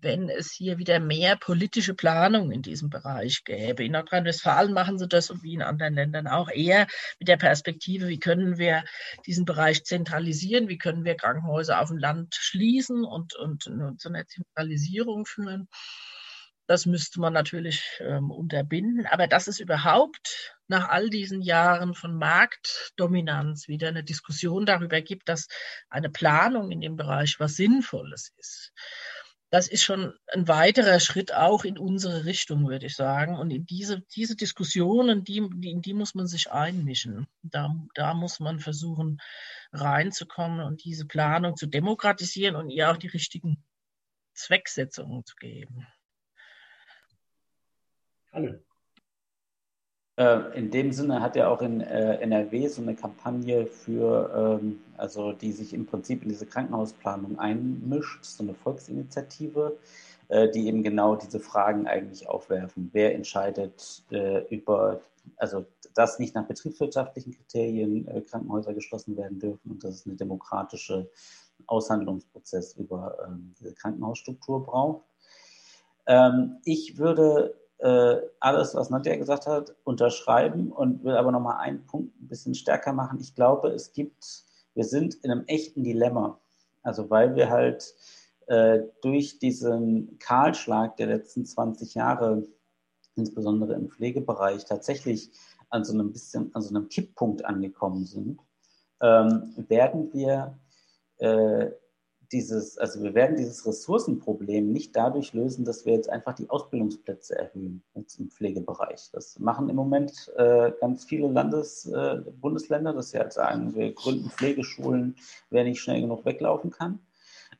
wenn es hier wieder mehr politische Planung in diesem Bereich gäbe. In Nordrhein-Westfalen machen sie das und wie in anderen Ländern auch eher mit der Perspektive, wie können wir diesen Bereich zentralisieren, wie können wir Krankenhäuser auf dem Land schließen und, und, und zu einer Zentralisierung führen. Das müsste man natürlich ähm, unterbinden. Aber dass es überhaupt nach all diesen Jahren von Marktdominanz wieder eine Diskussion darüber gibt, dass eine Planung in dem Bereich was Sinnvolles ist das ist schon ein weiterer Schritt auch in unsere Richtung, würde ich sagen. Und in diese, diese Diskussionen, die, in die muss man sich einmischen. Da, da muss man versuchen, reinzukommen und diese Planung zu demokratisieren und ihr auch die richtigen Zwecksetzungen zu geben. Hallo. Äh, in dem Sinne hat er auch in äh, NRW so eine Kampagne für, ähm, also die sich im Prinzip in diese Krankenhausplanung einmischt, so eine Volksinitiative, äh, die eben genau diese Fragen eigentlich aufwerfen. Wer entscheidet über, also dass nicht nach betriebswirtschaftlichen Kriterien Krankenhäuser geschlossen werden dürfen und dass es eine demokratische Aushandlungsprozess über ähm, diese Krankenhausstruktur braucht. Ähm, ich würde äh, alles, was Nadja gesagt hat, unterschreiben und will aber nochmal einen Punkt ein bisschen stärker machen. Ich glaube, es gibt, wir sind in einem echten Dilemma. Also weil wir halt äh, durch diesen Kahlschlag der letzten 20 Jahre, insbesondere im Pflegebereich, tatsächlich an so einem bisschen, an so einem Kipppunkt angekommen sind, ähm, werden wir äh, dieses, also wir werden dieses Ressourcenproblem nicht dadurch lösen, dass wir jetzt einfach die Ausbildungsplätze erhöhen jetzt im Pflegebereich. Das machen im Moment äh, ganz viele Landes, äh, Bundesländer, dass sie halt sagen, wir gründen Pflegeschulen, wer nicht schnell genug weglaufen kann.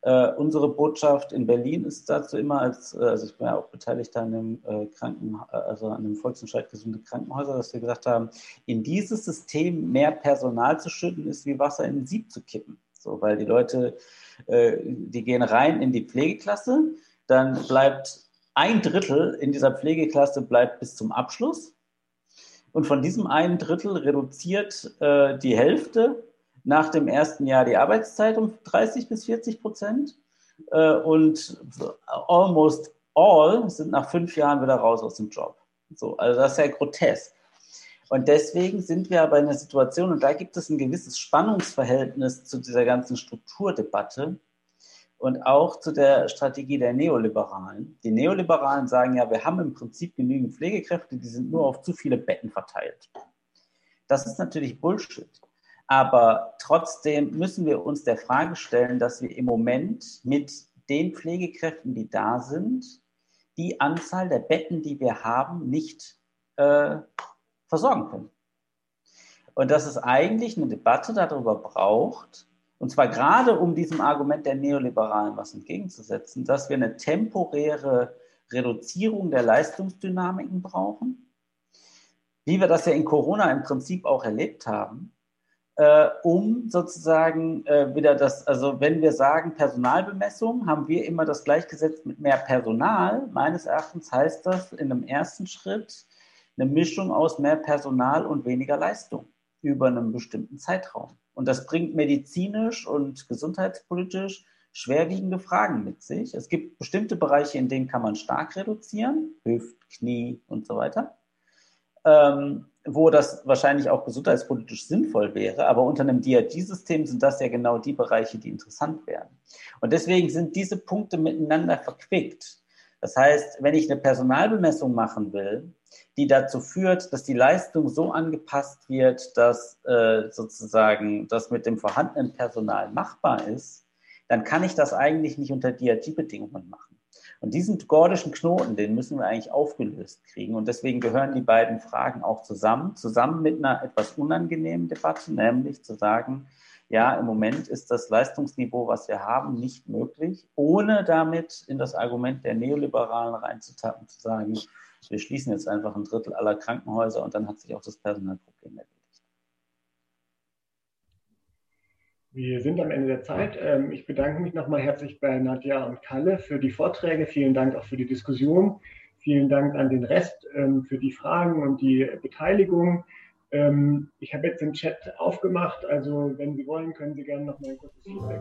Äh, unsere Botschaft in Berlin ist dazu immer als, äh, also ich bin ja auch beteiligt an dem äh, Kranken, also an dem Volksentscheid gesunde Krankenhäuser, dass wir gesagt haben, in dieses System mehr Personal zu schütten, ist wie Wasser in den Sieb zu kippen. So, weil die Leute, äh, die gehen rein in die Pflegeklasse, dann bleibt ein Drittel in dieser Pflegeklasse bleibt bis zum Abschluss. Und von diesem einen Drittel reduziert äh, die Hälfte nach dem ersten Jahr die Arbeitszeit um 30 bis 40 Prozent. Äh, und almost all sind nach fünf Jahren wieder raus aus dem Job. So, also das ist ja grotesk. Und deswegen sind wir aber in einer Situation, und da gibt es ein gewisses Spannungsverhältnis zu dieser ganzen Strukturdebatte und auch zu der Strategie der Neoliberalen. Die Neoliberalen sagen ja, wir haben im Prinzip genügend Pflegekräfte, die sind nur auf zu viele Betten verteilt. Das ist natürlich Bullshit. Aber trotzdem müssen wir uns der Frage stellen, dass wir im Moment mit den Pflegekräften, die da sind, die Anzahl der Betten, die wir haben, nicht äh, versorgen können. Und dass es eigentlich eine Debatte darüber braucht, und zwar gerade um diesem Argument der Neoliberalen was entgegenzusetzen, dass wir eine temporäre Reduzierung der Leistungsdynamiken brauchen, wie wir das ja in Corona im Prinzip auch erlebt haben, äh, um sozusagen äh, wieder das, also wenn wir sagen Personalbemessung, haben wir immer das gleichgesetzt mit mehr Personal. Meines Erachtens heißt das in einem ersten Schritt, eine Mischung aus mehr Personal und weniger Leistung über einen bestimmten Zeitraum. Und das bringt medizinisch und gesundheitspolitisch schwerwiegende Fragen mit sich. Es gibt bestimmte Bereiche, in denen kann man stark reduzieren, Hüft, Knie und so weiter, ähm, wo das wahrscheinlich auch gesundheitspolitisch sinnvoll wäre. Aber unter einem DRG-System sind das ja genau die Bereiche, die interessant wären. Und deswegen sind diese Punkte miteinander verquickt. Das heißt, wenn ich eine Personalbemessung machen will, die dazu führt, dass die Leistung so angepasst wird, dass äh, sozusagen das mit dem vorhandenen Personal machbar ist, dann kann ich das eigentlich nicht unter DRG-Bedingungen machen. Und diesen gordischen Knoten, den müssen wir eigentlich aufgelöst kriegen. Und deswegen gehören die beiden Fragen auch zusammen, zusammen mit einer etwas unangenehmen Debatte, nämlich zu sagen, ja, im Moment ist das Leistungsniveau, was wir haben, nicht möglich, ohne damit in das Argument der Neoliberalen reinzutappen, zu sagen, wir schließen jetzt einfach ein Drittel aller Krankenhäuser und dann hat sich auch das Personalproblem erledigt. Wir sind am Ende der Zeit. Ähm, ich bedanke mich nochmal herzlich bei Nadja und Kalle für die Vorträge. Vielen Dank auch für die Diskussion. Vielen Dank an den Rest ähm, für die Fragen und die Beteiligung. Ähm, ich habe jetzt den Chat aufgemacht, also wenn Sie wollen, können Sie gerne noch mal ein kurzes Feedback